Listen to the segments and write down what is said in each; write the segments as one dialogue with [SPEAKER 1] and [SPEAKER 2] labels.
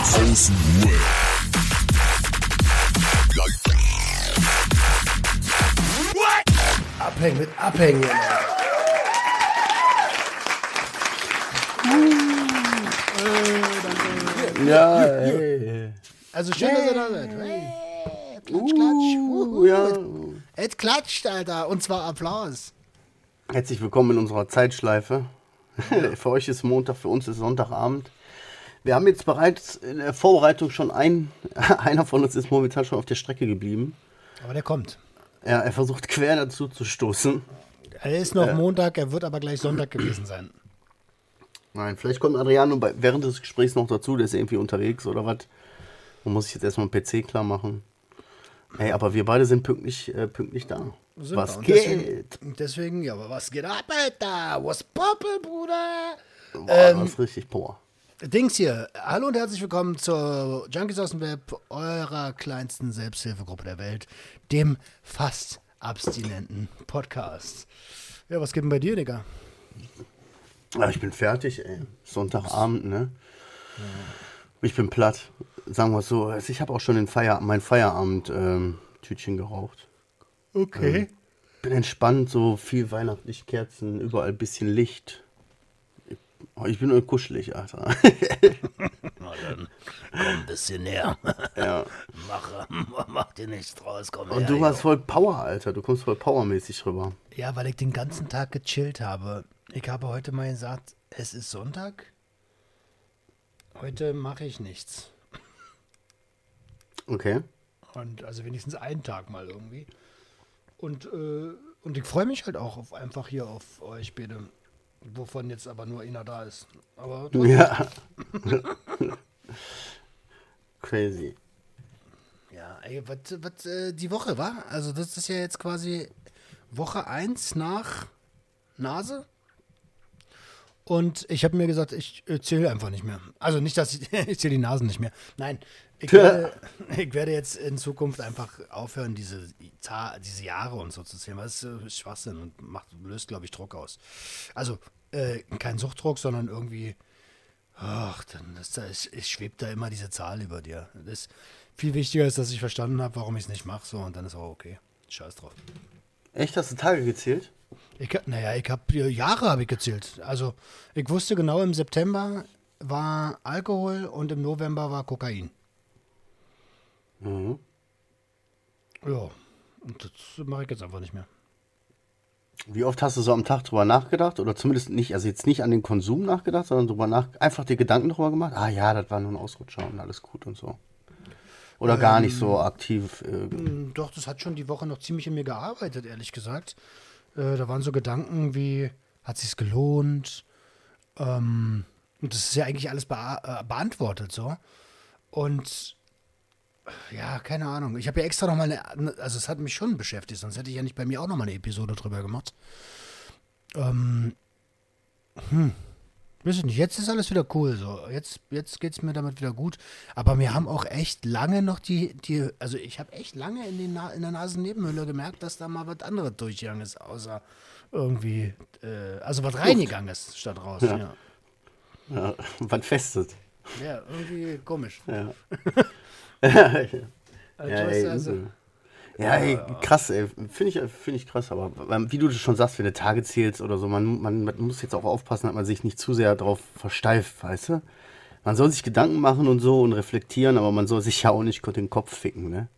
[SPEAKER 1] Außen.
[SPEAKER 2] Abhängen mit Abhängen.
[SPEAKER 3] Ja, ey.
[SPEAKER 2] Also schön, dass ihr da seid. Hey, klatsch, klatsch.
[SPEAKER 3] Uh, ja.
[SPEAKER 2] Es klatscht, Alter. Und zwar Applaus.
[SPEAKER 3] Herzlich willkommen in unserer Zeitschleife. für euch ist Montag, für uns ist Sonntagabend. Wir haben jetzt bereits in der Vorbereitung schon ein, einer von uns ist momentan schon auf der Strecke geblieben.
[SPEAKER 2] Aber der kommt.
[SPEAKER 3] Ja, er versucht quer dazu zu stoßen.
[SPEAKER 2] Er ist noch Montag, er wird aber gleich Sonntag gewesen sein.
[SPEAKER 3] Nein, vielleicht kommt Adriano bei, während des Gesprächs noch dazu, der ist irgendwie unterwegs oder was. Man muss sich jetzt erstmal einen PC klar machen. Hey, aber wir beide sind pünktlich, äh, pünktlich da.
[SPEAKER 2] Sind
[SPEAKER 3] was
[SPEAKER 2] wir. Und
[SPEAKER 3] geht?
[SPEAKER 2] Deswegen, deswegen, ja, aber was geht ab, Alter? Was poppel, Bruder?
[SPEAKER 3] Boah,
[SPEAKER 2] Ähm,
[SPEAKER 3] das ist richtig boah.
[SPEAKER 2] Dings hier. Hallo und herzlich willkommen zur Junkies aus dem Web, eurer kleinsten Selbsthilfegruppe der Welt, dem fast abstinenten Podcast. Ja, was geht denn bei dir, Digga?
[SPEAKER 3] Ja, ich bin fertig, ey. Sonntagabend, ne? Ich bin platt. Sagen wir es so. Also ich habe auch schon den Feier, mein Feierabend-Tütchen geraucht.
[SPEAKER 2] Okay.
[SPEAKER 3] Bin entspannt, so viel weihnachtlich Kerzen, überall ein bisschen Licht. Ich, oh, ich bin nur kuschelig, Alter.
[SPEAKER 2] Na dann, komm ein bisschen näher.
[SPEAKER 3] ja.
[SPEAKER 2] mach, mach dir nichts draus, komm
[SPEAKER 3] Und du hast voll Power, Alter. Du kommst voll powermäßig rüber.
[SPEAKER 2] Ja, weil ich den ganzen Tag gechillt habe. Ich habe heute mal gesagt, es ist Sonntag. Heute mache ich nichts.
[SPEAKER 3] Okay.
[SPEAKER 2] Und also wenigstens einen Tag mal irgendwie. Und, äh, und ich freue mich halt auch auf, einfach hier auf euch beide. Wovon jetzt aber nur einer da ist. Aber
[SPEAKER 3] Ja. Crazy.
[SPEAKER 2] ja, ey, was, was äh, die Woche war? Also das ist ja jetzt quasi Woche 1 nach Nase. Und ich habe mir gesagt, ich äh, zähle einfach nicht mehr. Also nicht, dass ich, ich zähle die Nasen nicht mehr. Nein, ich werde, ich werde jetzt in Zukunft einfach aufhören, diese, diese Jahre und so zu zählen, weil es äh, Schwachsinn und macht, löst, glaube ich, Druck aus. Also äh, kein Suchtdruck, sondern irgendwie, ach, dann ist da, es, es schwebt da immer diese Zahl über dir. Das viel wichtiger ist, dass ich verstanden habe, warum ich es nicht mache, so und dann ist auch okay. Scheiß drauf.
[SPEAKER 3] Echt, hast du Tage gezählt?
[SPEAKER 2] Ich, naja, ich habe Jahre habe ich gezählt. Also ich wusste genau, im September war Alkohol und im November war Kokain.
[SPEAKER 3] Mhm.
[SPEAKER 2] Ja, und das mache ich jetzt einfach nicht mehr.
[SPEAKER 3] Wie oft hast du so am Tag drüber nachgedacht? Oder zumindest nicht, also jetzt nicht an den Konsum nachgedacht, sondern drüber nach, einfach dir Gedanken drüber gemacht? Ah ja, das war nur ein Ausrutscher und alles gut und so. Oder gar nicht so aktiv. Äh,
[SPEAKER 2] Hm, Doch, das hat schon die Woche noch ziemlich in mir gearbeitet, ehrlich gesagt. Äh, da waren so Gedanken wie, hat sich's gelohnt? Ähm, und das ist ja eigentlich alles bea äh, beantwortet so. Und ja, keine Ahnung. Ich habe ja extra noch mal eine, also es hat mich schon beschäftigt, sonst hätte ich ja nicht bei mir auch noch mal eine Episode drüber gemacht. Ähm, hm. Weiß ich nicht, jetzt ist alles wieder cool so. Jetzt, jetzt geht es mir damit wieder gut. Aber wir haben auch echt lange noch die, die also ich habe echt lange in, den Na in der Nasennebenhöhle gemerkt, dass da mal was anderes durchgegangen ist, außer irgendwie, äh, also was reingegangen ist statt raus. Ja, ja.
[SPEAKER 3] ja, was festet.
[SPEAKER 2] irgendwie komisch.
[SPEAKER 3] Ja.
[SPEAKER 2] Also,
[SPEAKER 3] Ja,
[SPEAKER 2] also.
[SPEAKER 3] Ja, ey, krass, ey. Finde ich, find ich krass, aber wie du das schon sagst, wenn du Tage zählst oder so, man, man, man muss jetzt auch aufpassen, dass man sich nicht zu sehr darauf versteift, weißt du? Man soll sich Gedanken machen und so und reflektieren, aber man soll sich ja auch nicht den Kopf ficken, ne?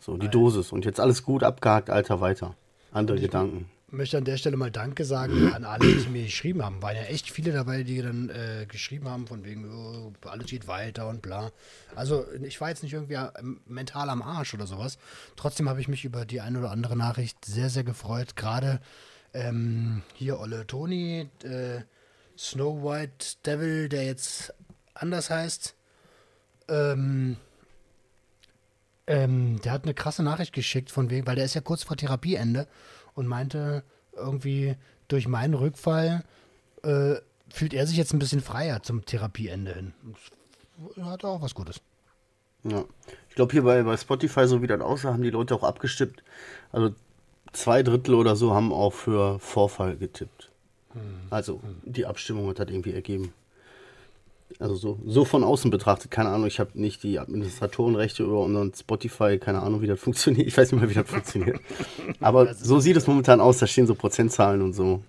[SPEAKER 3] So, die Dosis. Und jetzt alles gut abgehakt, Alter, weiter. Andere Gedanken.
[SPEAKER 2] Möchte an der Stelle mal Danke sagen an alle, die mir geschrieben haben. Waren ja echt viele dabei, die dann äh, geschrieben haben, von wegen, oh, alles geht weiter und bla. Also ich war jetzt nicht irgendwie ähm, mental am Arsch oder sowas. Trotzdem habe ich mich über die eine oder andere Nachricht sehr, sehr gefreut. Gerade ähm, hier Olle Toni, äh, Snow White Devil, der jetzt anders heißt. Ähm, ähm, der hat eine krasse Nachricht geschickt von wegen, weil der ist ja kurz vor Therapieende und meinte irgendwie durch meinen Rückfall äh, fühlt er sich jetzt ein bisschen freier zum Therapieende hin. Hat auch was Gutes.
[SPEAKER 3] Ja. Ich glaube, hier bei, bei Spotify, so wie das aussah, haben die Leute auch abgestimmt. Also zwei Drittel oder so haben auch für Vorfall getippt. Also die Abstimmung hat das irgendwie ergeben. Also so, so von außen betrachtet, keine Ahnung, ich habe nicht die Administratorenrechte über unseren Spotify, keine Ahnung, wie das funktioniert. Ich weiß nicht mal, wie das funktioniert. Aber so sieht es momentan aus, da stehen so Prozentzahlen und so.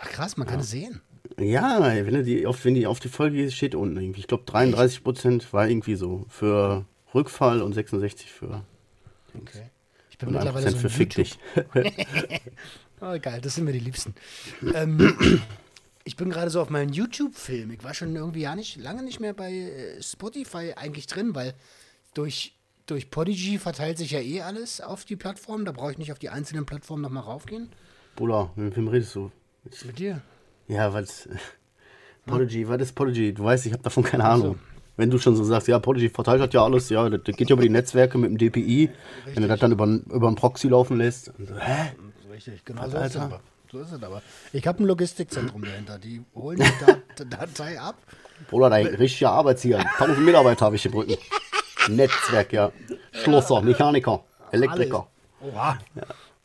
[SPEAKER 2] Ach krass, man kann es sehen.
[SPEAKER 3] Ja, wenn, du die auf, wenn die auf die Folge geht, steht unten irgendwie. Ich glaube 33 Prozent war irgendwie so für Rückfall und 66 für.
[SPEAKER 2] Okay. Ich bin
[SPEAKER 3] Und
[SPEAKER 2] mittlerweile
[SPEAKER 3] 1%
[SPEAKER 2] so ein
[SPEAKER 3] für Fick dich.
[SPEAKER 2] Oh, geil, das sind mir die Liebsten. ähm, ich bin gerade so auf meinen YouTube-Film. Ich war schon irgendwie ja nicht, lange nicht mehr bei äh, Spotify eigentlich drin, weil durch, durch Podigy verteilt sich ja eh alles auf die Plattform. Da brauche ich nicht auf die einzelnen Plattformen nochmal raufgehen.
[SPEAKER 3] Bruder, mit wem redest du?
[SPEAKER 2] Mit dir?
[SPEAKER 3] Ja, was. Podigy, was ist Podigy? Du weißt, ich habe davon keine Ahnung. Wenn du schon so sagst, ja, Podigy verteilt hat ja alles, ja, das, das geht ja über die Netzwerke mit dem DPI. Wenn du das dann über, über einen Proxy laufen lässt. So, hä?
[SPEAKER 2] Richtig, genau so ist, es
[SPEAKER 3] Alter.
[SPEAKER 2] So ist es aber. Ich habe ein Logistikzentrum dahinter. Die holen die Dat Datei ab.
[SPEAKER 3] Bruder, hängt richtiger Arbeitstier. 1000 Mitarbeiter habe ich hier Brücken. Netzwerk, ja. Schlosser, Mechaniker, Elektriker.
[SPEAKER 2] Oha.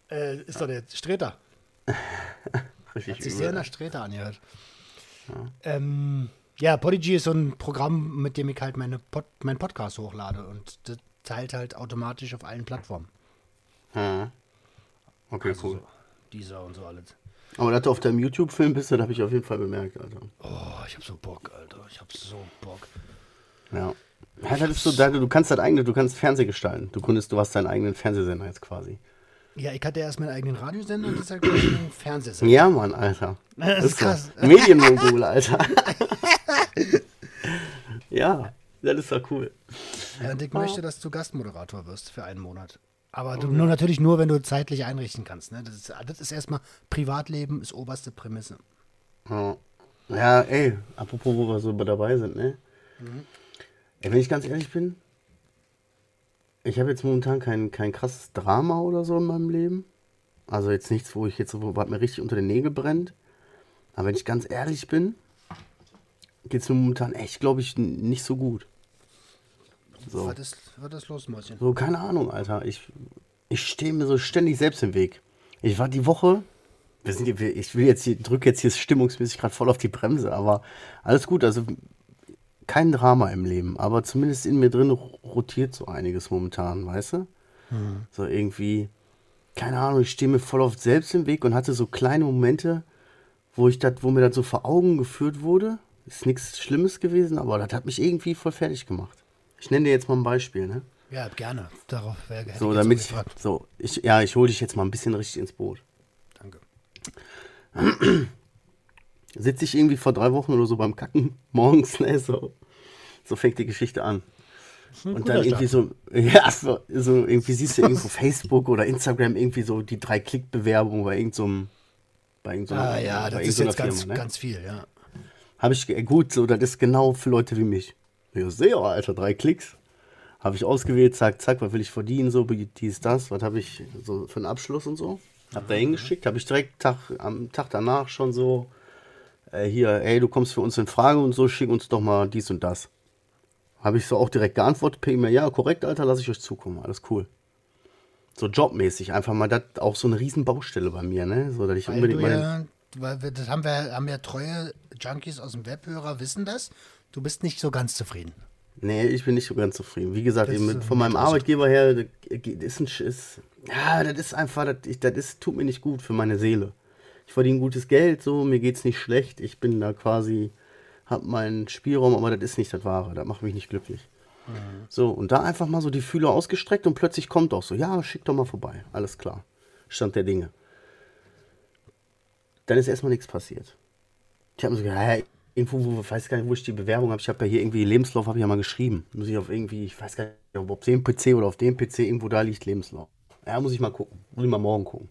[SPEAKER 2] Äh, ist doch der Streter.
[SPEAKER 3] Richtig
[SPEAKER 2] Hat sich sehr nach Streter angehört. Ähm, ja, Podigy ist so ein Programm, mit dem ich halt meine Pod meinen Podcast hochlade und das teilt halt automatisch auf allen Plattformen.
[SPEAKER 3] Ja. Okay,
[SPEAKER 2] Also
[SPEAKER 3] cool.
[SPEAKER 2] so Dieser und so alles.
[SPEAKER 3] Aber dass du auf deinem YouTube-Film bist, das habe ich auf jeden Fall bemerkt, Alter.
[SPEAKER 2] Oh, ich hab so Bock, Alter. Ich hab so Bock.
[SPEAKER 3] Ja. Ja, das ist so, du kannst das eigene, du kannst Fernseh gestalten. Du konntest, du hast deinen eigenen Fernsehsender jetzt quasi.
[SPEAKER 2] Ja, ich hatte erst meinen eigenen Radiosender und jetzt halt einen Fernsehsender.
[SPEAKER 3] Ja, Mann, Alter.
[SPEAKER 2] Das ist
[SPEAKER 3] so.
[SPEAKER 2] krass.
[SPEAKER 3] Medienmogul, Alter. ja, das ist doch cool.
[SPEAKER 2] Ja, und ich möchte, dass du Gastmoderator wirst für einen Monat. Aber du, nur natürlich nur, wenn du zeitlich einrichten kannst. Ne? Das, ist, das ist erstmal Privatleben, ist oberste Prämisse.
[SPEAKER 3] Ja. ja, ey, apropos, wo wir so dabei sind, ne? Ey, wenn ich ganz ehrlich bin, ich habe jetzt momentan kein, kein krasses Drama oder so in meinem Leben. Also jetzt nichts, wo ich jetzt, wo was mir richtig unter den Nägeln brennt. Aber wenn ich ganz ehrlich bin, geht es mir momentan echt, glaube ich, nicht so gut. So.
[SPEAKER 2] Was, ist, was ist los, Mäuschen?
[SPEAKER 3] So, keine Ahnung, Alter. Ich, ich stehe mir so ständig selbst im Weg. Ich war die Woche, wir sind, ich will jetzt hier, drücke jetzt hier stimmungsmäßig gerade voll auf die Bremse, aber alles gut. Also kein Drama im Leben, aber zumindest in mir drin rotiert so einiges momentan, weißt du? So irgendwie, keine Ahnung, ich stehe mir voll oft selbst im Weg und hatte so kleine Momente, wo ich das, wo mir das so vor Augen geführt wurde. Ist nichts Schlimmes gewesen, aber das hat mich irgendwie voll fertig gemacht. Ich nenne dir jetzt mal ein Beispiel, ne?
[SPEAKER 2] Ja, gerne. Darauf wäre hätte
[SPEAKER 3] So, damit
[SPEAKER 2] so
[SPEAKER 3] ich, so, ich, ja, ich hole dich jetzt mal ein bisschen richtig ins Boot.
[SPEAKER 2] Danke.
[SPEAKER 3] Sitze ich irgendwie vor drei Wochen oder so beim Kacken morgens, ne, so, so fängt die Geschichte an. Und dann irgendwie so, ja, so, so irgendwie siehst du irgendwo Facebook oder Instagram irgendwie so die drei Klick-Bewerbung bei irgendeinem, bei irgendeiner,
[SPEAKER 2] Ah, ja, das ist jetzt ganz,
[SPEAKER 3] Firma, ne?
[SPEAKER 2] ganz viel, ja.
[SPEAKER 3] Habe ich, ge- gut, so, das ist genau für Leute wie mich. Ja, sehr, Alter, drei Klicks. Habe ich ausgewählt, zack, zack, was will ich verdienen, so, dies, das, was habe ich so für einen Abschluss und so. Hab da hingeschickt, habe ich direkt Tag, am Tag danach schon so, äh, hier, ey, du kommst für uns in Frage und so, schick uns doch mal dies und das. Habe ich so auch direkt geantwortet per E-Mail, ja, korrekt, Alter, lasse ich euch zukommen, alles cool. So jobmäßig, einfach mal das, auch so eine riesen Baustelle bei mir, ne, so, dass ich
[SPEAKER 2] Weil
[SPEAKER 3] unbedingt meine,
[SPEAKER 2] ja, weil wir, das haben wir, haben ja treue Junkies aus dem Webhörer wissen das. Du bist nicht so ganz zufrieden.
[SPEAKER 3] Nee, ich bin nicht so ganz zufrieden. Wie gesagt, eben mit,
[SPEAKER 2] äh,
[SPEAKER 3] von meinem
[SPEAKER 2] aus-
[SPEAKER 3] Arbeitgeber her, das ist ein Sch- ist, ja, das ist einfach, das, ich, das ist, tut mir nicht gut für meine Seele. Ich verdiene gutes Geld, so, mir geht's nicht schlecht. Ich bin da quasi, hab meinen Spielraum, aber das ist nicht das Wahre. Das macht mich nicht glücklich. So, und da einfach mal so die Fühler ausgestreckt und plötzlich kommt auch so, ja, schick doch mal vorbei. Alles klar. Stand der Dinge. Dann ist erstmal nichts passiert. Ich habe mir so gedacht, hä, irgendwo, wo, weiß gar nicht, wo ich die Bewerbung habe. Ich habe ja hier irgendwie Lebenslauf, habe ich ja mal geschrieben. Muss ich auf irgendwie, ich weiß gar nicht, ob auf dem PC oder auf dem PC irgendwo da liegt Lebenslauf. Ja, muss ich mal gucken. Muss ich mal morgen gucken.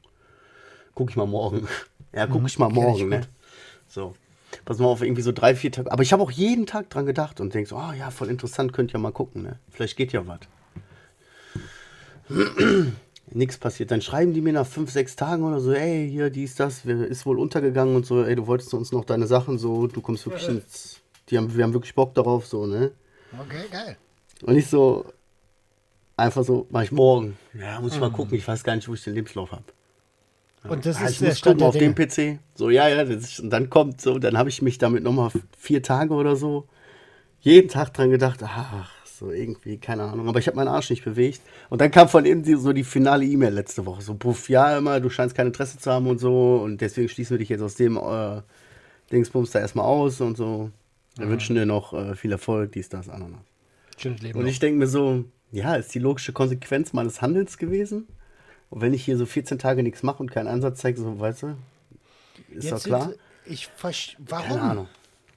[SPEAKER 3] Guck ich mal morgen. Ja, guck ich mal
[SPEAKER 2] kenn ich
[SPEAKER 3] morgen, ne? So. Pass mal auf, irgendwie so drei, vier Tage. Aber ich habe auch jeden Tag dran gedacht und denk so, ah ja, voll interessant, könnt ihr mal gucken, ne? Vielleicht geht ja was. Nichts passiert. Dann schreiben die mir nach fünf, sechs Tagen oder so, ey, hier, dies, das, ist wohl untergegangen und so, ey, du wolltest uns noch deine Sachen so, du kommst wirklich ins. Die haben, wir haben wirklich Bock darauf, so, ne?
[SPEAKER 2] Okay, geil.
[SPEAKER 3] Und ich so, einfach so, mach ich morgen. Ja, muss ich mal gucken, ich weiß gar nicht, wo ich den Lebenslauf habe.
[SPEAKER 2] Und das
[SPEAKER 3] Ah,
[SPEAKER 2] ist
[SPEAKER 3] ich
[SPEAKER 2] der
[SPEAKER 3] muss gucken auf dem. PC. So, ja, ja, ist, und dann kommt so, dann habe ich mich damit nochmal vier Tage oder so jeden Tag dran gedacht, ach, so irgendwie, keine Ahnung. Aber ich habe meinen Arsch nicht bewegt. Und dann kam von ihm die, so die finale E-Mail letzte Woche. So, puff, ja, immer, du scheinst kein Interesse zu haben und so. Und deswegen schließen wir dich jetzt aus dem äh, Dingsbums da erstmal aus und so. Wir wünschen dir noch äh, viel Erfolg, dies, das, Ananas.
[SPEAKER 2] Schönes Leben.
[SPEAKER 3] Und ich denke mir so, ja, ist die logische Konsequenz meines Handelns gewesen. Und wenn ich hier so 14 Tage nichts mache und keinen Ansatz zeige, so, weißt du, ist
[SPEAKER 2] Jetzt
[SPEAKER 3] doch klar.
[SPEAKER 2] sind- Ich versch Warum?
[SPEAKER 3] Keine Ahnung.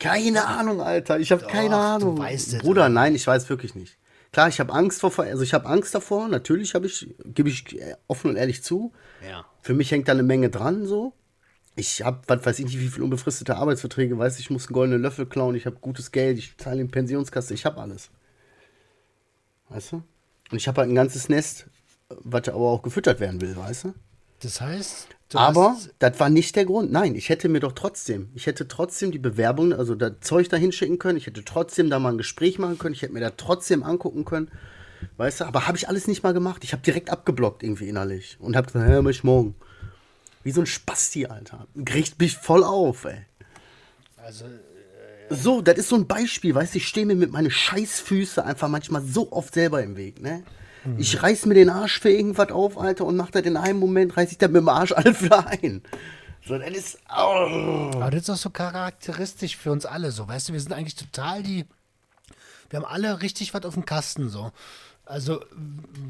[SPEAKER 3] Keine Ahnung, Alter. Ich habe keine
[SPEAKER 2] du
[SPEAKER 3] Ahnung.
[SPEAKER 2] weißt es
[SPEAKER 3] Bruder, nein, ich weiß wirklich nicht. Klar, ich habe Angst vor, also ich habe Angst davor. Natürlich habe ich, gebe ich offen und ehrlich zu.
[SPEAKER 2] Ja.
[SPEAKER 3] Für mich hängt da eine Menge dran, so. Ich habe, was weiß ich nicht, wie viele unbefristete Arbeitsverträge, weiß ich, muss einen goldenen Löffel klauen, ich habe gutes Geld, ich zahle in Pensionskasse, ich habe alles. Weißt du? Und ich habe halt ein ganzes Nest, was aber auch gefüttert werden will, weißt du?
[SPEAKER 2] Das heißt, du
[SPEAKER 3] Aber das war nicht der Grund. Nein, ich hätte mir doch trotzdem, ich hätte trotzdem die Bewerbung, also das Zeug da hinschicken können. Ich hätte trotzdem da mal ein Gespräch machen können. Ich hätte mir da trotzdem angucken können. Weißt du, aber habe ich alles nicht mal gemacht. Ich habe direkt abgeblockt irgendwie innerlich. Und habe gesagt, hör mich morgen. Wie so ein Spasti, Alter. Kriegt mich voll auf, ey.
[SPEAKER 2] also,
[SPEAKER 3] So, das ist so ein Beispiel, weißt du, ich stehe mir mit meinen Scheißfüße einfach manchmal so oft selber im Weg, ne? Ich reiß mir den Arsch für irgendwas auf, Alter, und mach das in einem Moment, reiß ich dann mit dem Arsch alles wieder ein. So, das ist. Oh.
[SPEAKER 2] aber das ist auch so charakteristisch für uns alle so. Weißt du, wir sind eigentlich total die. Wir haben alle richtig was auf dem Kasten so. Also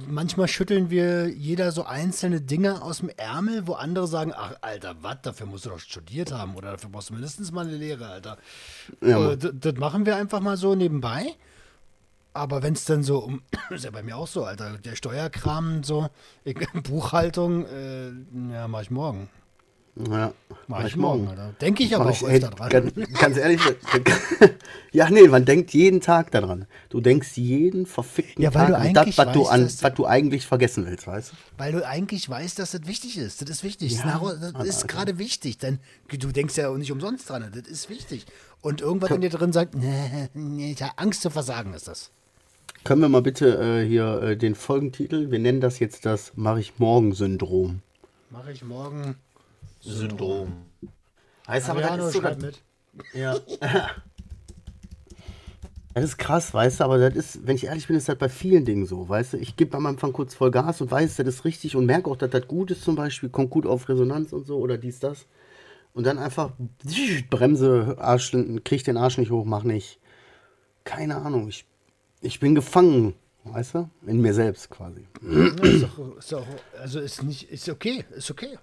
[SPEAKER 2] manchmal schütteln wir jeder so einzelne Dinge aus dem Ärmel, wo andere sagen, ach Alter, was, dafür musst du doch studiert haben oder dafür brauchst du mindestens mal eine Lehre, Alter.
[SPEAKER 3] Ja,
[SPEAKER 2] äh, das machen wir einfach mal so nebenbei. Aber wenn es dann so um, ist ja bei mir auch so, Alter, der Steuerkram, so, ich, Buchhaltung, äh, ja, mach ich morgen.
[SPEAKER 3] Ja,
[SPEAKER 2] Mach ich morgen, Alter. Denke ich aber
[SPEAKER 3] Mach
[SPEAKER 2] auch
[SPEAKER 3] ich, ey,
[SPEAKER 2] öfter dran.
[SPEAKER 3] ganz, ganz ehrlich, ja, nee, man denkt jeden Tag daran. Du denkst jeden verfickten
[SPEAKER 2] Ja, weil
[SPEAKER 3] Tag an das, was du, an, was du eigentlich vergessen willst, weißt du?
[SPEAKER 2] Weil du eigentlich weißt, dass das wichtig ist. Das ist wichtig.
[SPEAKER 3] Ja,
[SPEAKER 2] das
[SPEAKER 3] Mann,
[SPEAKER 2] ist gerade wichtig. Denn du denkst ja auch nicht umsonst dran. Das ist wichtig. Und irgendwas in dir drin sagt, nee, nee, ich habe Angst zu versagen, ist das.
[SPEAKER 3] Können wir mal bitte äh, hier äh, den Folgentitel, wir nennen das jetzt das Mach ich morgen Syndrom.
[SPEAKER 2] Mache ich morgen.
[SPEAKER 1] Syndrom.
[SPEAKER 3] Heißt aber,
[SPEAKER 2] Ariano,
[SPEAKER 3] das ist so, das,
[SPEAKER 2] mit.
[SPEAKER 3] ja. Das ist krass, weißt du, aber das ist, wenn ich ehrlich bin, ist das bei vielen Dingen so, weißt du. Ich gebe am Anfang kurz voll Gas und weiß, das ist richtig und merke auch, dass das gut ist zum Beispiel, kommt gut auf Resonanz und so oder dies, das. Und dann einfach Bremse, Arsch, krieg den Arsch nicht hoch, mach nicht. Keine Ahnung, ich, ich bin gefangen, weißt du, in mir selbst quasi.
[SPEAKER 2] Ja, ist doch, ist doch, also ist nicht, ist okay, ist okay.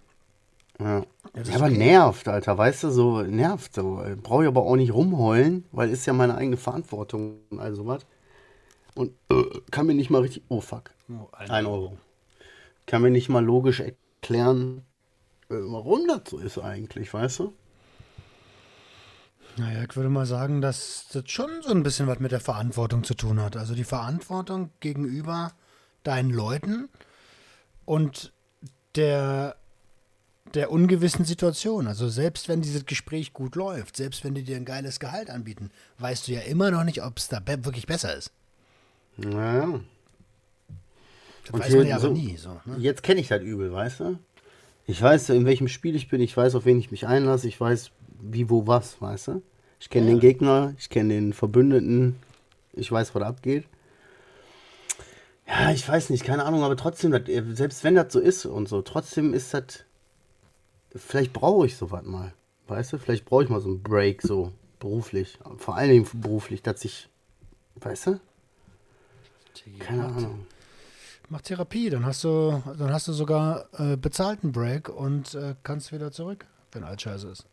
[SPEAKER 3] Ja, ja
[SPEAKER 2] ist
[SPEAKER 3] aber
[SPEAKER 2] okay.
[SPEAKER 3] nervt, Alter, weißt du, so nervt so. Brauche ich aber auch nicht rumheulen, weil ist ja meine eigene Verantwortung und all sowas. Und äh, kann mir nicht mal richtig. Oh fuck.
[SPEAKER 2] Oh, ein
[SPEAKER 3] Ein Euro. Kann mir nicht mal logisch erklären, äh, warum das so ist eigentlich, weißt du?
[SPEAKER 2] Naja, ich würde mal sagen, dass das schon so ein bisschen was mit der Verantwortung zu tun hat. Also die Verantwortung gegenüber deinen Leuten und der, der ungewissen Situation. Also selbst wenn dieses Gespräch gut läuft, selbst wenn die dir ein geiles Gehalt anbieten, weißt du ja immer noch nicht, ob es da be wirklich besser ist.
[SPEAKER 3] Ja.
[SPEAKER 2] Das
[SPEAKER 3] Und
[SPEAKER 2] weiß man ja
[SPEAKER 3] so-
[SPEAKER 2] aber nie. So, ne?
[SPEAKER 3] Jetzt kenne ich das übel, weißt du? Ich weiß, in welchem Spiel ich bin, ich weiß, auf wen ich mich einlasse, ich weiß, wie, wo, was, weißt du? Ich kenne den Gegner, ich kenne den Verbündeten, ich weiß, was da abgeht. Ja, ich weiß nicht, keine Ahnung, aber trotzdem, das, selbst wenn das so ist und so, trotzdem ist das. Vielleicht brauche ich sowas mal, weißt du? Vielleicht brauche ich mal so einen Break, so beruflich. Vor allen Dingen beruflich, dass ich. Weißt du? Keine Ahnung.
[SPEAKER 2] Mach Therapie, dann hast du, dann hast du sogar äh, bezahlten Break und äh, kannst wieder zurück, wenn alles scheiße ist.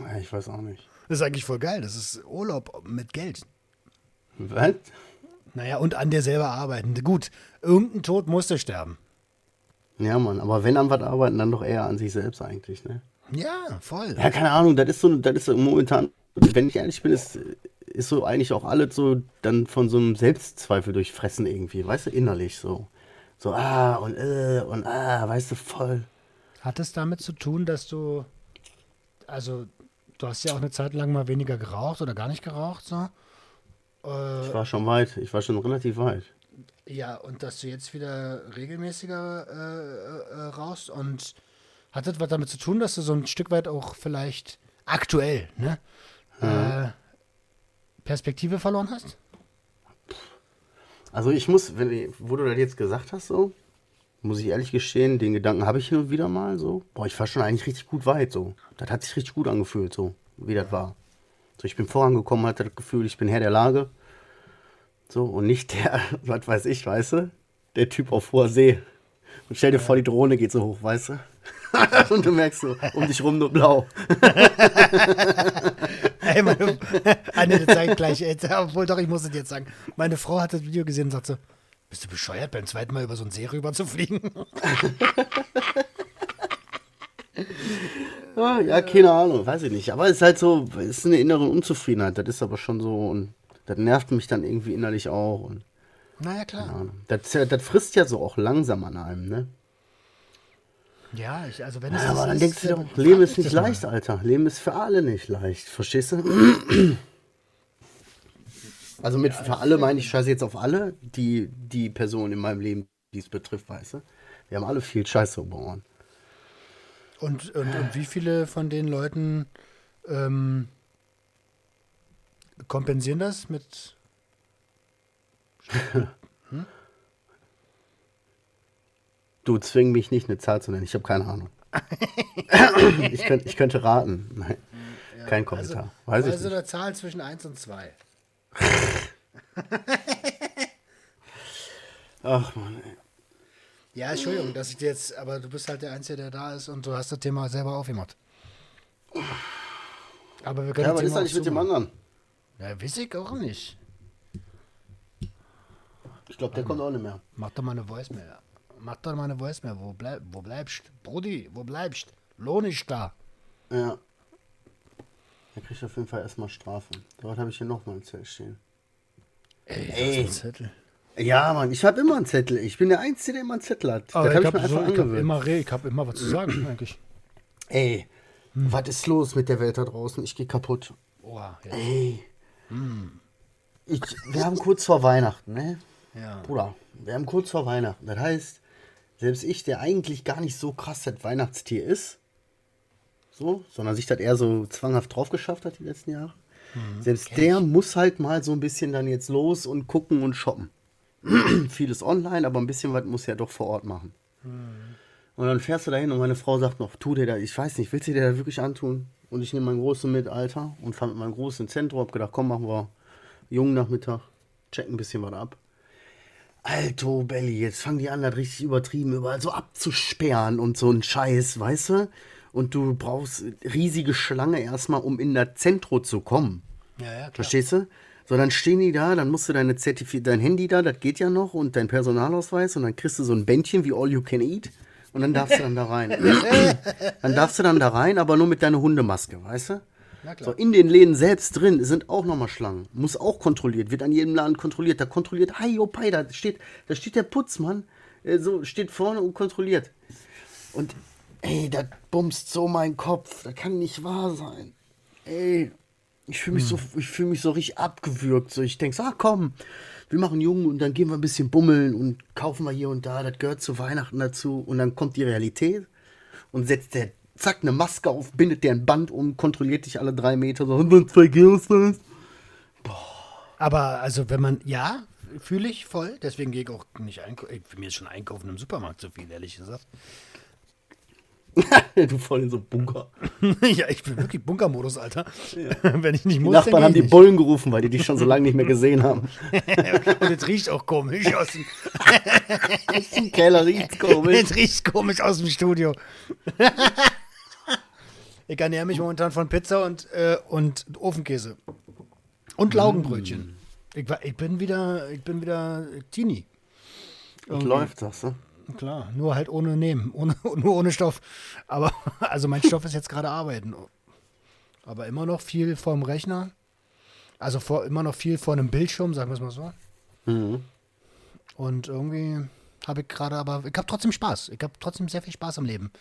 [SPEAKER 3] Ja, Ich weiß auch nicht.
[SPEAKER 2] Das ist eigentlich voll geil. Das ist Urlaub mit Geld.
[SPEAKER 3] Was?
[SPEAKER 2] Naja, und an dir selber arbeiten. Gut, irgendein Tod musste sterben.
[SPEAKER 3] Ja, Mann, aber wenn an was arbeiten, dann doch eher an sich selbst eigentlich, ne?
[SPEAKER 2] Ja, voll.
[SPEAKER 3] Ja, keine Ahnung, das ist so, das ist so momentan, wenn ich ehrlich bin, ist, ist so eigentlich auch alles so dann von so einem Selbstzweifel durchfressen irgendwie, weißt du, innerlich so. So, ah, und äh, und ah, weißt du, voll.
[SPEAKER 2] Hat es damit zu tun, dass du, also, du hast ja auch eine Zeit lang mal weniger geraucht oder gar nicht geraucht, so? Äh,
[SPEAKER 3] Ich war schon weit, ich war schon relativ weit.
[SPEAKER 2] ja, und dass du jetzt wieder regelmäßiger äh, äh, rauchst und hat das was damit zu tun, dass du so ein Stück weit auch vielleicht aktuell, ne? Äh, Perspektive verloren hast?
[SPEAKER 3] Also ich muss, wenn, wo du das jetzt gesagt hast, so, muss ich ehrlich gestehen, den Gedanken habe ich hin und wieder mal so. Boah, ich war schon eigentlich richtig gut weit, so. Das hat sich richtig gut angefühlt, so, wie das war. So, ich bin vorangekommen, hatte das Gefühl, ich bin Herr der Lage. So, und nicht der, was weiß ich, weißt du, der Typ auf hoher See. Und stell dir vor, die Drohne geht so hoch, weißt du? und du merkst so, um dich rum nur blau.
[SPEAKER 2] Ey, meine, eine Zeit gleich, ey, obwohl doch, ich muss es jetzt sagen. Meine Frau hat das Video gesehen und sagt so, bist du bescheuert, beim zweiten Mal über so einen See rüber zu fliegen?
[SPEAKER 3] Ja, ja, keine Ahnung, weiß ich nicht. Aber es ist halt so, es ist eine innere Unzufriedenheit. Das ist aber schon so und das nervt mich dann irgendwie innerlich auch. Und,
[SPEAKER 2] naja, klar.
[SPEAKER 3] ja, das, das frisst ja so auch langsam an einem, ne?
[SPEAKER 2] Ja, ich, also wenn es
[SPEAKER 3] Ja, aber dann
[SPEAKER 2] ist,
[SPEAKER 3] denkst du doch, Leben ist nicht
[SPEAKER 2] das mal.
[SPEAKER 3] leicht, Alter. Leben ist für alle nicht leicht. Verstehst du? Also mit für alle meine ich scheiße jetzt auf alle, die, die Personen in meinem Leben, die es betrifft, weißt du? Wir haben alle viel Scheiße um Ohren.
[SPEAKER 2] Und, und, und wie viele von den Leuten ähm, kompensieren das mit.
[SPEAKER 3] Du zwing mich nicht, eine Zahl zu nennen. Ich habe keine Ahnung. ich, könnt, ich könnte raten. Nein, kein Kommentar. Weiß ich
[SPEAKER 2] also
[SPEAKER 3] nicht.
[SPEAKER 2] eine Zahl zwischen 1 und 2.
[SPEAKER 3] Ach man, ey.
[SPEAKER 2] Ja, Entschuldigung, dass ich dir jetzt, aber du bist halt der Einzige, der da ist und du hast das Thema selber aufgemacht. Aber wir können
[SPEAKER 3] Ja, was ist eigentlich mit dem anderen?
[SPEAKER 2] Ja, weiß ich auch nicht.
[SPEAKER 3] Ich glaube, der kommt auch nicht mehr.
[SPEAKER 2] Mach doch mal eine Voicemail. Mach doch mal eine Voicemail. Wo, bleib, wo bleibst Brudi, wo bleibst Lohn ist da.
[SPEAKER 3] Ja. Er kriegt auf jeden Fall erstmal Strafe. Dort habe ich hier nochmal ein Zettel stehen.
[SPEAKER 2] Ey,
[SPEAKER 3] Ey.
[SPEAKER 2] ein Zettel.
[SPEAKER 3] Ja, Mann, ich habe immer einen Zettel. Ich bin der Einzige, der immer einen Zettel hat.
[SPEAKER 2] Aber
[SPEAKER 3] das
[SPEAKER 2] ich
[SPEAKER 3] habe ich
[SPEAKER 2] so, ich hab immer, ich hab immer was zu sagen, eigentlich.
[SPEAKER 3] Ey, was ist los mit der Welt da draußen? Ich gehe kaputt.
[SPEAKER 2] Oha, jetzt.
[SPEAKER 3] Ey. Ich, wir haben kurz vor Weihnachten, ne?
[SPEAKER 2] Ja.
[SPEAKER 3] Bruder, wir haben kurz vor Weihnachten. Das heißt, selbst ich, der eigentlich gar nicht so krass das Weihnachtstier ist, so, sondern sich das eher so zwanghaft drauf geschafft hat die letzten Jahre, selbst der muss halt mal so ein bisschen dann jetzt los und gucken und shoppen. Vieles online, aber ein bisschen was muss er doch vor Ort machen. Und dann fährst du dahin und meine Frau sagt noch, tu dir da, ich weiß nicht, willst du dir da wirklich antun? Und ich nehme meinen Großen mit, Alter, und fahre mit meinem Großen ins Zentrum, hab gedacht, komm, machen wir jungen Nachmittag, checken ein bisschen was ab. Alto Belly, jetzt fangen die an, das richtig übertrieben, überall so abzusperren und so ein Scheiß, weißt du? Und du brauchst riesige Schlange erstmal, um in das Zentrum zu kommen.
[SPEAKER 2] Ja, ja, klar.
[SPEAKER 3] Verstehst du? So, dann stehen die da, dann musst du deine Zertifi dein Handy da, das geht ja noch, und dein Personalausweis, und dann kriegst du so ein Bändchen wie All You Can Eat, und dann darfst du dann da rein. dann darfst du dann da rein, aber nur mit deiner Hundemaske, weißt du? So, in den Läden selbst drin sind auch nochmal Schlangen. Muss auch kontrolliert, wird an jedem Laden kontrolliert. Da kontrolliert, hi, oh, pai, da steht, da steht der Putzmann, äh, so steht vorne und kontrolliert. Und ey, das bumst so mein Kopf. Das kann nicht wahr sein. Ey, ich fühle mich, so, ich fühl mich so richtig abgewürgt. So, ich denke, so, ah, komm, wir machen Jungen und dann gehen wir ein bisschen bummeln und kaufen wir hier und da. Das gehört zu Weihnachten dazu. Und dann kommt die Realität und setzt der, zack, eine Maske auf, bindet der ein Band um, kontrolliert dich alle drei Meter. So, und zwei Geostas.
[SPEAKER 2] Aber also wenn man, ja, fühle ich voll, deswegen gehe ich auch nicht einkaufen. Mir ist schon einkaufen im Supermarkt zu viel, ehrlich gesagt.
[SPEAKER 3] du voll in so Bunker.
[SPEAKER 2] ja, ich bin wirklich Bunkermodus, Alter. wenn ich nicht
[SPEAKER 3] Die
[SPEAKER 2] muss,
[SPEAKER 3] Nachbarn
[SPEAKER 2] dann
[SPEAKER 3] haben die Bullen gerufen, weil die dich schon so lange nicht mehr gesehen haben.
[SPEAKER 2] Und es riecht auch komisch aus dem,
[SPEAKER 3] Im Keller riecht's komisch.
[SPEAKER 2] es riecht komisch aus dem Studio. Ich ernähre mich momentan von Pizza und, äh, und Ofenkäse. Und Laugenbrötchen. Ich, war, ich bin wieder, ich bin wieder Teenie.
[SPEAKER 3] Und läuft, sagst du?
[SPEAKER 2] Klar, nur halt ohne Nehmen, ohne, nur ohne Stoff. Aber, also mein Stoff ist jetzt gerade arbeiten. Aber immer noch viel vorm Rechner. Also vor, immer noch viel vor einem Bildschirm, sagen wir es mal so.
[SPEAKER 3] Mhm.
[SPEAKER 2] Und irgendwie habe ich gerade, aber ich habe trotzdem Spaß. Ich habe trotzdem sehr viel Spaß am Leben.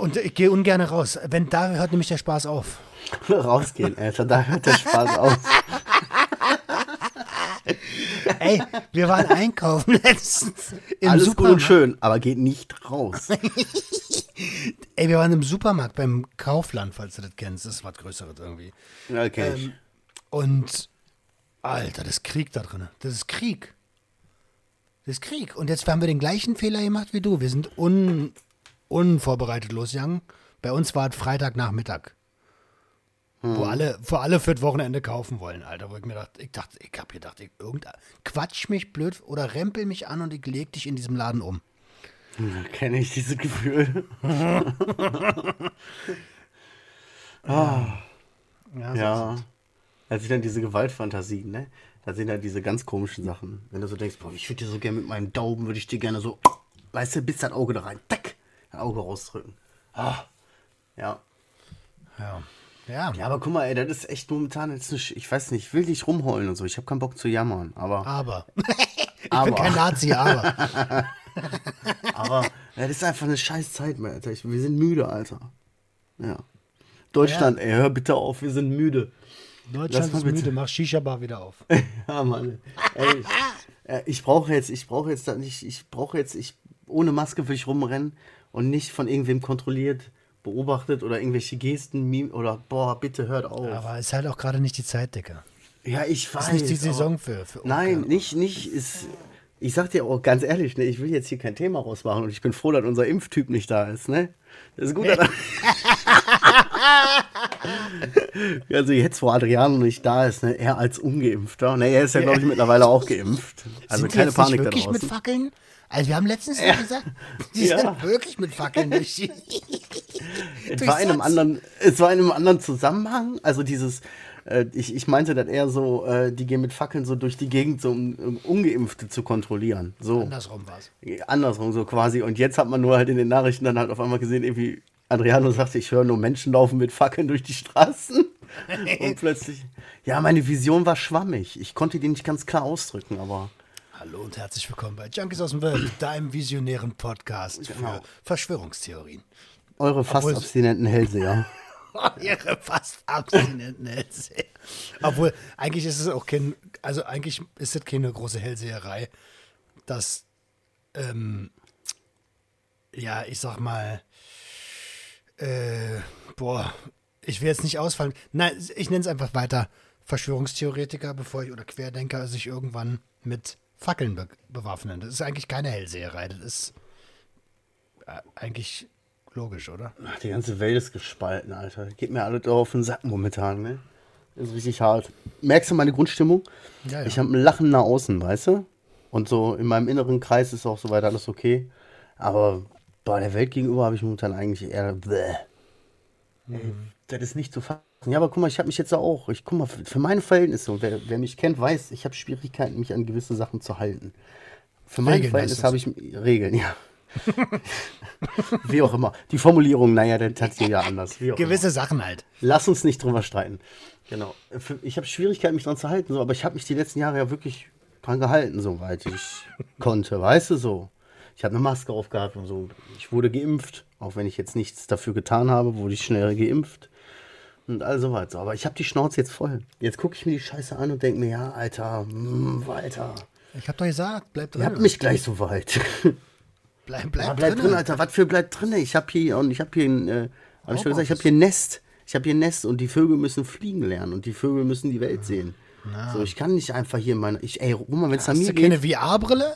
[SPEAKER 2] Und ich gehe ungern raus. Wenn da hört nämlich der Spaß auf.
[SPEAKER 3] Rausgehen, Alter, da hört der Spaß auf.
[SPEAKER 2] Ey, wir waren einkaufen letztens im
[SPEAKER 3] Alles gut
[SPEAKER 2] Supermarkt.
[SPEAKER 3] und schön, aber geht nicht raus.
[SPEAKER 2] Ey, wir waren im Supermarkt beim Kaufland, falls du das kennst. Das ist was Größeres irgendwie.
[SPEAKER 3] Okay.
[SPEAKER 2] Ähm, Und, Alter, das ist Krieg da drin. Das ist Krieg. Das ist Krieg. Und jetzt haben wir den gleichen Fehler gemacht wie du. Wir sind un, unvorbereitet losgegangen. Bei uns war es Freitagnachmittag. Wo alle, wo alle für das Wochenende kaufen wollen, Alter. Wo ich mir dachte, ich dachte, ich hab gedacht, ich, irgendein, quatsch mich blöd oder rempel mich an und ich leg dich in diesem Laden um.
[SPEAKER 3] Kenne ich dieses Gefühl.
[SPEAKER 2] Ja, so
[SPEAKER 3] Ja. Als ich dann diese Gewaltfantasien, ne? Da sind dann diese ganz komischen Sachen. Wenn du so denkst, boah, ich würde dir so gerne mit meinem Daumen, würde ich dir gerne so, weißt du, bis das Auge da rein, tack, ein Auge rausdrücken. Ah. Ja.
[SPEAKER 2] Ja. Ja.
[SPEAKER 3] Ja, aber guck mal, ey, das ist echt momentan jetzt nicht, ich weiß nicht, ich will nicht rumheulen und so. Ich habe keinen Bock zu jammern, aber,
[SPEAKER 2] Aber. ich
[SPEAKER 3] Aber.
[SPEAKER 2] bin kein Nazi, aber.
[SPEAKER 3] aber, ja, das ist einfach eine scheiß Zeit, mehr, Alter. Ich, wir sind müde, Alter. Ja. Deutschland, ey, hör bitte auf, wir sind müde.
[SPEAKER 2] Deutschland ist
[SPEAKER 3] bitte.
[SPEAKER 2] müde, mach Shisha-Bar wieder auf.
[SPEAKER 3] Ja, Mann. Ey, ich, äh, ich brauche jetzt, ich brauche jetzt da nicht, ich brauche jetzt, ich ohne Maske will ich rumrennen und nicht von irgendwem kontrolliert, beobachtet oder irgendwelche Gesten, Meme oder boah, bitte hört auf.
[SPEAKER 2] Aber ist halt auch gerade nicht die Zeit, Dicker.
[SPEAKER 3] ja, ich weiß.
[SPEAKER 2] Ist nicht die Saison für. für
[SPEAKER 3] Nein,
[SPEAKER 2] Ungarn.
[SPEAKER 3] nicht, nicht ist. Ich sag dir auch ganz ehrlich, ne, ich will jetzt hier kein Thema rausmachen und ich bin froh, dass unser Impftyp nicht da ist, ne? Das ist gut, dass Also jetzt, wo Adriano nicht da ist, ne, er als Ungeimpfter, ne, er ist ja, glaube ich, mittlerweile auch geimpft. Also
[SPEAKER 2] Sind
[SPEAKER 3] keine Panik da
[SPEAKER 2] wirklich mit
[SPEAKER 3] draußen.
[SPEAKER 2] Fackeln? Also wir haben letztens noch gesagt, die
[SPEAKER 3] Ja.
[SPEAKER 2] sind wirklich mit Fackeln durch die.
[SPEAKER 3] Es war in einem anderen, es war in einem anderen Zusammenhang. Also dieses, äh, ich, ich meinte das eher so, äh, die gehen mit Fackeln so durch die Gegend, so um, um Ungeimpfte zu kontrollieren. So.
[SPEAKER 2] Andersrum war's.
[SPEAKER 3] andersrum so quasi. Und jetzt hat man nur halt in den Nachrichten dann halt auf einmal gesehen, irgendwie Adriano sagte, ich höre nur Menschen laufen mit Fackeln durch die Straßen. Und plötzlich, ja, meine Vision war schwammig. Ich konnte die nicht ganz klar ausdrücken, aber
[SPEAKER 2] Hallo und herzlich willkommen bei Junkies aus dem Welt, deinem visionären Podcast
[SPEAKER 3] Genau.
[SPEAKER 2] für Verschwörungstheorien.
[SPEAKER 3] eure fast
[SPEAKER 2] Obwohl-
[SPEAKER 3] abstinenten Hellseher.
[SPEAKER 2] Ihre fast abstinenten Hellseher. Obwohl, eigentlich ist es auch kein, also eigentlich ist es keine große Hellseherei, dass, ähm, ja, ich sag mal, äh, boah, ich will jetzt nicht ausfallen. Nein, ich nenne es einfach weiter Verschwörungstheoretiker, bevor ich oder Querdenker sich irgendwann mit Fackeln be bewaffnen. Das ist eigentlich keine Hellseherei. Das ist äh, eigentlich logisch, oder?
[SPEAKER 3] Ach, die ganze Welt ist gespalten, Alter. Geht mir alle auf den Sack momentan, ne? Das ist richtig hart. Merkst du meine Grundstimmung?
[SPEAKER 2] Ja, ja.
[SPEAKER 3] Ich habe ein Lachen nach außen, weißt du? Und so in meinem inneren Kreis ist auch soweit alles okay. Aber bei der Welt gegenüber habe ich momentan eigentlich eher. Bäh. Ey, das ist nicht zu fassen. Ja, aber guck mal, ich habe mich jetzt auch. Ich guck mal, für meine Verhältnisse, und wer, wer mich kennt, weiß, ich habe Schwierigkeiten, mich an gewisse Sachen zu halten. Für mein
[SPEAKER 2] Regeln
[SPEAKER 3] Verhältnis habe ich Regeln, ja. Wie auch immer. Die Formulierung, naja, das hat sie ja anders. Wie auch immer.
[SPEAKER 2] Gewisse Sachen halt.
[SPEAKER 3] Lass uns nicht drüber streiten. Genau. Ich habe Schwierigkeiten, mich dran zu halten, so, aber ich habe mich die letzten Jahre ja wirklich dran gehalten, soweit ich konnte. Weißt du so? Ich habe eine Maske aufgehabt und so. Ich wurde geimpft, auch wenn ich jetzt nichts dafür getan habe, wurde ich schnell geimpft. Und all so weiter. Aber ich habe die Schnauze jetzt voll. Jetzt gucke ich mir die Scheiße an und denke mir, ja, Alter, mm, weiter.
[SPEAKER 2] Ich hab doch gesagt, bleib drin.
[SPEAKER 3] Ihr habt mich gleich so weit.
[SPEAKER 2] Bleib, bleib,
[SPEAKER 3] Ja, bleib drin, Alter. Was für bleibt drin? Ich habe hier und ich habe hier ein, äh, hab ich schon gesagt, ich habe hier ein Nest. Ich habe hier ein Nest und die Vögel müssen fliegen lernen und die Vögel müssen die Welt sehen. So, ich kann nicht einfach hier meine. Ich, ey, Roman, wenn es nach
[SPEAKER 2] Hast
[SPEAKER 3] mir
[SPEAKER 2] du
[SPEAKER 3] geht.
[SPEAKER 2] keine VR-Brille?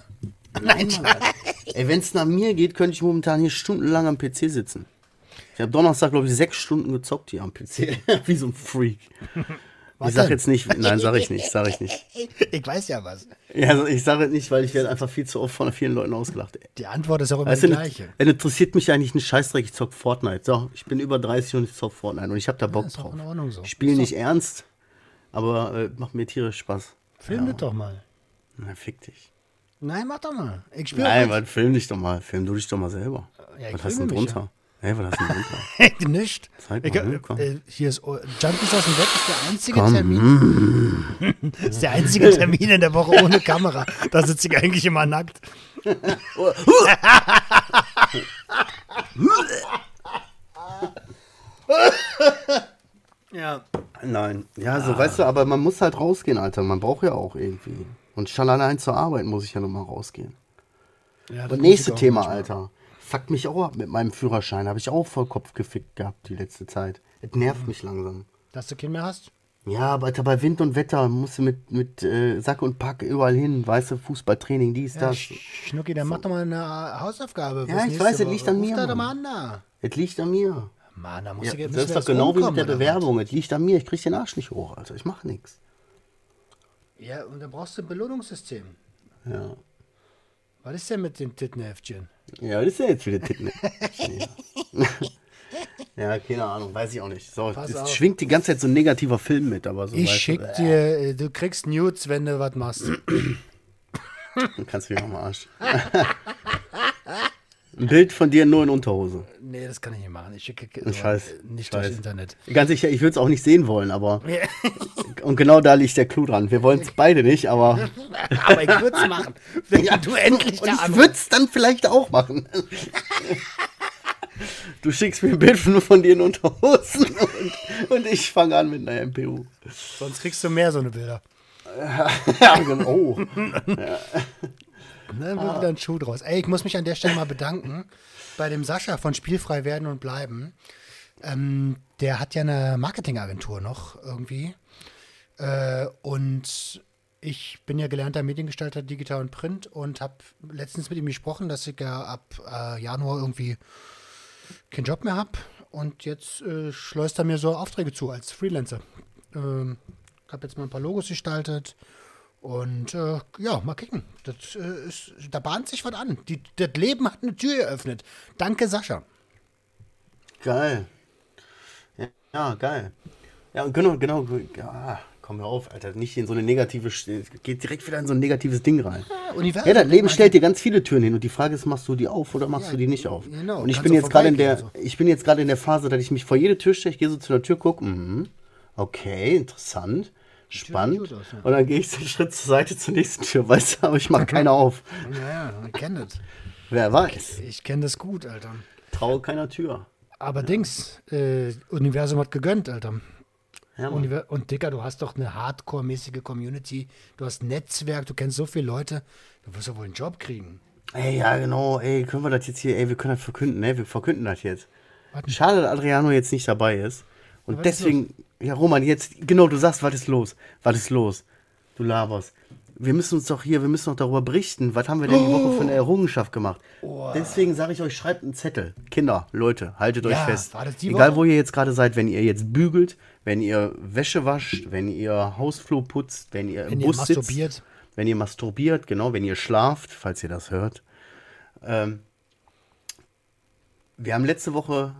[SPEAKER 2] Nein,
[SPEAKER 3] Ey, wenn es nach mir geht, könnte ich momentan hier stundenlang am PC sitzen. Ich habe Donnerstag, glaube ich, sechs Stunden gezockt hier am PC. Wie so ein Freak.
[SPEAKER 2] Was
[SPEAKER 3] ich sag
[SPEAKER 2] denn?
[SPEAKER 3] jetzt nicht, nein, sag ich nicht, sag ich nicht.
[SPEAKER 2] ich weiß ja was.
[SPEAKER 3] Ja, also ich sage nicht, weil ich werde einfach viel zu oft von vielen Leuten ausgelacht. Ey.
[SPEAKER 2] Die Antwort ist auch immer
[SPEAKER 3] Weißt
[SPEAKER 2] die gleiche.
[SPEAKER 3] es interessiert mich eigentlich ein Scheißdreck, ich zock Fortnite. So, ich bin über 30 und ich zock Fortnite und ich habe da Bock
[SPEAKER 2] doch
[SPEAKER 3] drauf.
[SPEAKER 2] in Ordnung so.
[SPEAKER 3] Ich spiele nicht ernst, aber äh, macht mir tierisch Spaß.
[SPEAKER 2] Film das doch mal.
[SPEAKER 3] Na, fick dich.
[SPEAKER 2] Nein, mach doch mal. Ich spiele
[SPEAKER 3] Nein, was, film dich doch mal. Film du dich doch mal selber.
[SPEAKER 2] Ja,
[SPEAKER 3] was hast du denn drunter? Hey, was hast du denn drunter?
[SPEAKER 2] nicht.
[SPEAKER 3] Zeig
[SPEAKER 2] Ich,
[SPEAKER 3] mal, komm.
[SPEAKER 2] äh, hier ist oh, Junkies aus dem Bett ist der einzige
[SPEAKER 3] Komm.
[SPEAKER 2] Termin. ist der einzige Termin in der Woche ohne Kamera. Da sitze ich eigentlich immer nackt. ja.
[SPEAKER 3] Nein. Ja, so, weißt du, aber man muss halt rausgehen, Alter. Man braucht ja auch irgendwie. Und schon allein zur Arbeit muss ich ja nochmal rausgehen.
[SPEAKER 2] ja das
[SPEAKER 3] nächste
[SPEAKER 2] ich
[SPEAKER 3] Thema,
[SPEAKER 2] manchmal.
[SPEAKER 3] Alter. Fuck mich auch ab mit meinem Führerschein. Habe ich auch voll Kopf gefickt gehabt die letzte Zeit. Es nervt mich langsam.
[SPEAKER 2] Dass du keinen mehr hast?
[SPEAKER 3] Ja, aber bei Wind und Wetter musst du mit, mit äh, Sack und Pack überall hin, weißt du, Fußballtraining, dies,
[SPEAKER 2] Ja,
[SPEAKER 3] das.
[SPEAKER 2] Sch- Schnucki, dann mach doch mal eine Hausaufgabe.
[SPEAKER 3] Ja, ich weiß, es liegt an mir,
[SPEAKER 2] da doch
[SPEAKER 3] Mann.
[SPEAKER 2] mal an da.
[SPEAKER 3] Es liegt an mir.
[SPEAKER 2] Mann, da muss
[SPEAKER 3] Ja,
[SPEAKER 2] ich
[SPEAKER 3] das ist doch genau wie mit der? Bewerbung. Es liegt an mir, ich krieg den Arsch nicht hoch, Alter. Ich mach nichts.
[SPEAKER 2] Ja, und dann brauchst du ein Belohnungssystem.
[SPEAKER 3] Ja.
[SPEAKER 2] Was ist denn mit dem Tittenheftchen?
[SPEAKER 3] Ja, das ist ja jetzt wieder Titten. ja, keine Ahnung, weiß ich auch nicht. So,
[SPEAKER 2] Pass
[SPEAKER 3] es
[SPEAKER 2] auf.
[SPEAKER 3] schwingt die ganze Zeit so ein negativer Film mit, aber so.
[SPEAKER 2] Ich
[SPEAKER 3] weißt du,
[SPEAKER 2] schick
[SPEAKER 3] äh,
[SPEAKER 2] dir, äh, du kriegst Nudes, wenn du was machst.
[SPEAKER 3] Dann kannst du mich am Arsch. Ein Bild von dir nur in Unterhose.
[SPEAKER 2] nee, das kann ich nicht machen. Ich schicke äh,
[SPEAKER 3] ich
[SPEAKER 2] nicht
[SPEAKER 3] weiß.
[SPEAKER 2] durchs Internet.
[SPEAKER 3] Ganz sicher, ich würde es auch nicht sehen wollen, aber. Und genau da liegt der Clou dran. Wir wollen es beide nicht, aber.
[SPEAKER 2] Aber ich würde es machen. Wenn du endlich
[SPEAKER 3] Und
[SPEAKER 2] da
[SPEAKER 3] ich würde es dann vielleicht auch machen. Du schickst mir ein Bild nur von dir in Unterhosen und, und ich fange an mit einer MPU.
[SPEAKER 2] Sonst kriegst du mehr so eine Bilder.
[SPEAKER 3] Ja, genau. Oh.
[SPEAKER 2] Dann wird wieder ein Schuh draus. Ey, ich muss mich an der Stelle mal bedanken bei dem Sascha von Spielfrei werden und bleiben. Ähm, der hat ja eine Marketingagentur noch irgendwie. Äh, und ich bin ja gelernter Mediengestalter Digital und Print und habe letztens mit ihm gesprochen, dass ich ja ab äh, Januar irgendwie keinen Job mehr habe. Und jetzt äh, schleust er mir so Aufträge zu als Freelancer. Ähm, ich habe jetzt mal ein paar Logos gestaltet. Und äh, ja, mal kicken. Das, äh, ist, da bahnt sich was an. Die, das Leben hat eine Tür geöffnet. Danke, Sascha.
[SPEAKER 3] Geil. Ja, ja, geil. Ja, und genau, genau. Ja, komm hör auf, Alter. Nicht in so eine negative. Geht direkt wieder in so ein negatives Ding rein.
[SPEAKER 2] Universum.
[SPEAKER 3] Ja, das Leben stellt dir ganz viele Türen hin und die Frage ist, machst du die auf oder machst
[SPEAKER 2] Ja,
[SPEAKER 3] du die nicht auf?
[SPEAKER 2] genau,
[SPEAKER 3] und ich bin jetzt gerade in der,
[SPEAKER 2] vorbeigehen,
[SPEAKER 3] ich bin jetzt gerade in der Phase, dass ich mich vor jede Tür stelle, ich gehe so zu der Tür, gucke, mhm, okay, interessant, spannend.
[SPEAKER 2] aus, ja.
[SPEAKER 3] Und dann gehe ich einen Schritt zur Seite zur nächsten Tür, weißt du, aber ich mache keine auf.
[SPEAKER 2] Ja, ja, ich kenne das.
[SPEAKER 3] Wer weiß,
[SPEAKER 2] Ich kenne das gut, Alter.
[SPEAKER 3] traue keiner Tür.
[SPEAKER 2] Aber Dings, äh, Universum hat gegönnt, Alter.
[SPEAKER 3] Ja,
[SPEAKER 2] und Dicker, du hast doch eine hardcore-mäßige Community. Du hast Netzwerk, du kennst so viele Leute. Du wirst ja wohl einen Job kriegen.
[SPEAKER 3] Ey, ja, genau, ey, können wir das jetzt hier, ey, wir können das verkünden, ne? Wir verkünden das jetzt.
[SPEAKER 2] Warte.
[SPEAKER 3] Schade, dass Adriano jetzt nicht dabei ist. Und deswegen, ja, Roman, jetzt, genau, du sagst, was ist los? Was ist los? Du laberst. Wir müssen uns doch hier, wir müssen doch darüber berichten. Was haben wir denn die Woche für eine Errungenschaft gemacht? Deswegen sage ich euch, schreibt einen Zettel. Kinder, Leute, haltet euch
[SPEAKER 2] Ja,
[SPEAKER 3] fest.
[SPEAKER 2] das die
[SPEAKER 3] Egal, wo ihr jetzt gerade seid, wenn ihr jetzt bügelt, wenn ihr Wäsche wascht, wenn ihr Hausflur putzt, wenn ihr im
[SPEAKER 2] Wenn ihr
[SPEAKER 3] Bus
[SPEAKER 2] masturbiert.
[SPEAKER 3] sitzt, wenn ihr masturbiert, genau, wenn ihr schlaft, falls ihr das hört. Ähm, wir haben letzte Woche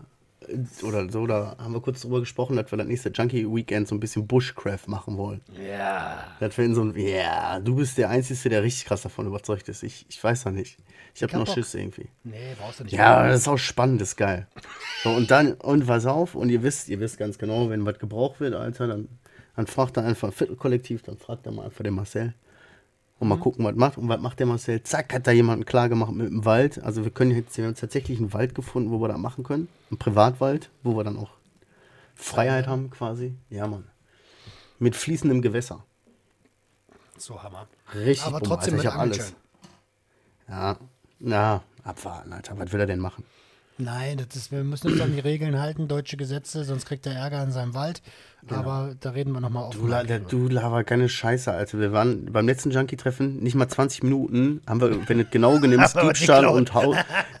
[SPEAKER 3] oder so, da haben wir kurz drüber gesprochen, dass wir das nächste Junkie Weekend so ein bisschen Bushcraft machen wollen.
[SPEAKER 2] Ja.
[SPEAKER 3] Dass wir in so ein, ja, du bist der Einzige, der richtig krass davon überzeugt ist. Ich, ich weiß noch nicht. Ich habe
[SPEAKER 2] hab
[SPEAKER 3] noch
[SPEAKER 2] Bock.
[SPEAKER 3] Schiss irgendwie.
[SPEAKER 2] Nee, brauchst du nicht.
[SPEAKER 3] Ja, das ist auch spannend, das ist geil. So, und dann, und was auf, und ihr wisst, ihr wisst ganz genau, wenn was gebraucht wird, Alter, dann, dann fragt er einfach Viertelkollektiv, dann fragt er mal einfach den Marcel. Und mal gucken, was macht. Und was macht der Marcel? Zack, hat da jemanden klar gemacht mit dem Wald. Also wir können jetzt, wir haben tatsächlich einen Wald gefunden, wo wir das machen können. Ein Privatwald, wo wir dann auch Freiheit haben quasi. Ja, Mann. Mit fließendem Gewässer.
[SPEAKER 2] So Hammer.
[SPEAKER 3] Richtig
[SPEAKER 2] Aber trotzdem
[SPEAKER 3] Alter, ich
[SPEAKER 2] mit
[SPEAKER 3] alles. Ja, na, abwarten, Alter. Was will er denn machen?
[SPEAKER 2] Nein, das ist, wir müssen uns an die Regeln halten, deutsche Gesetze, sonst kriegt er Ärger in seinem Wald. Aber da reden wir nochmal auf.
[SPEAKER 3] Du, la- der, du laber keine Scheiße, Alter. Wir waren beim letzten Junkie-Treffen nicht mal 20 Minuten, haben wir, wenn du es genau nimmst,
[SPEAKER 2] Aber
[SPEAKER 3] Diebstahl und,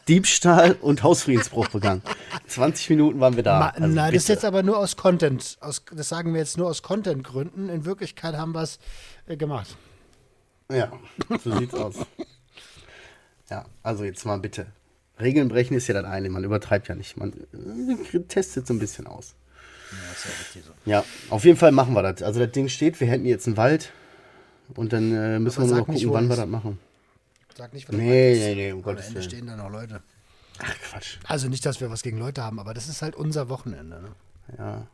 [SPEAKER 3] Diebstahl und Hausfriedensbruch begangen. 20 Minuten waren wir da.
[SPEAKER 2] Ma,
[SPEAKER 3] Also
[SPEAKER 2] nein, das ist
[SPEAKER 3] bitte.
[SPEAKER 2] jetzt aber nur aus Content. Aus, das sagen wir jetzt nur aus Content-Gründen. In Wirklichkeit haben wir es äh, gemacht.
[SPEAKER 3] Ja, so sieht's aus. Ja, also jetzt mal bitte. Regeln brechen ist ja das eine, man übertreibt ja nicht. Man äh, testet so ein bisschen aus.
[SPEAKER 2] Ja, ist ja richtig so.
[SPEAKER 3] Ja, auf jeden Fall machen wir das. Also das Ding steht, wir hätten jetzt einen Wald und dann äh, müssen
[SPEAKER 2] Aber
[SPEAKER 3] wir nur noch
[SPEAKER 2] nicht,
[SPEAKER 3] gucken,
[SPEAKER 2] wo
[SPEAKER 3] wann wir das machen.
[SPEAKER 2] Sag nicht, was
[SPEAKER 3] Nee,
[SPEAKER 2] du
[SPEAKER 3] nee, nee, um
[SPEAKER 2] Am
[SPEAKER 3] Gottes
[SPEAKER 2] Ende
[SPEAKER 3] Willen.
[SPEAKER 2] stehen da noch Leute.
[SPEAKER 3] Ach Quatsch.
[SPEAKER 2] Also nicht, dass wir was gegen Leute haben, aber das ist halt unser Wochenende. Ne?
[SPEAKER 3] Ja.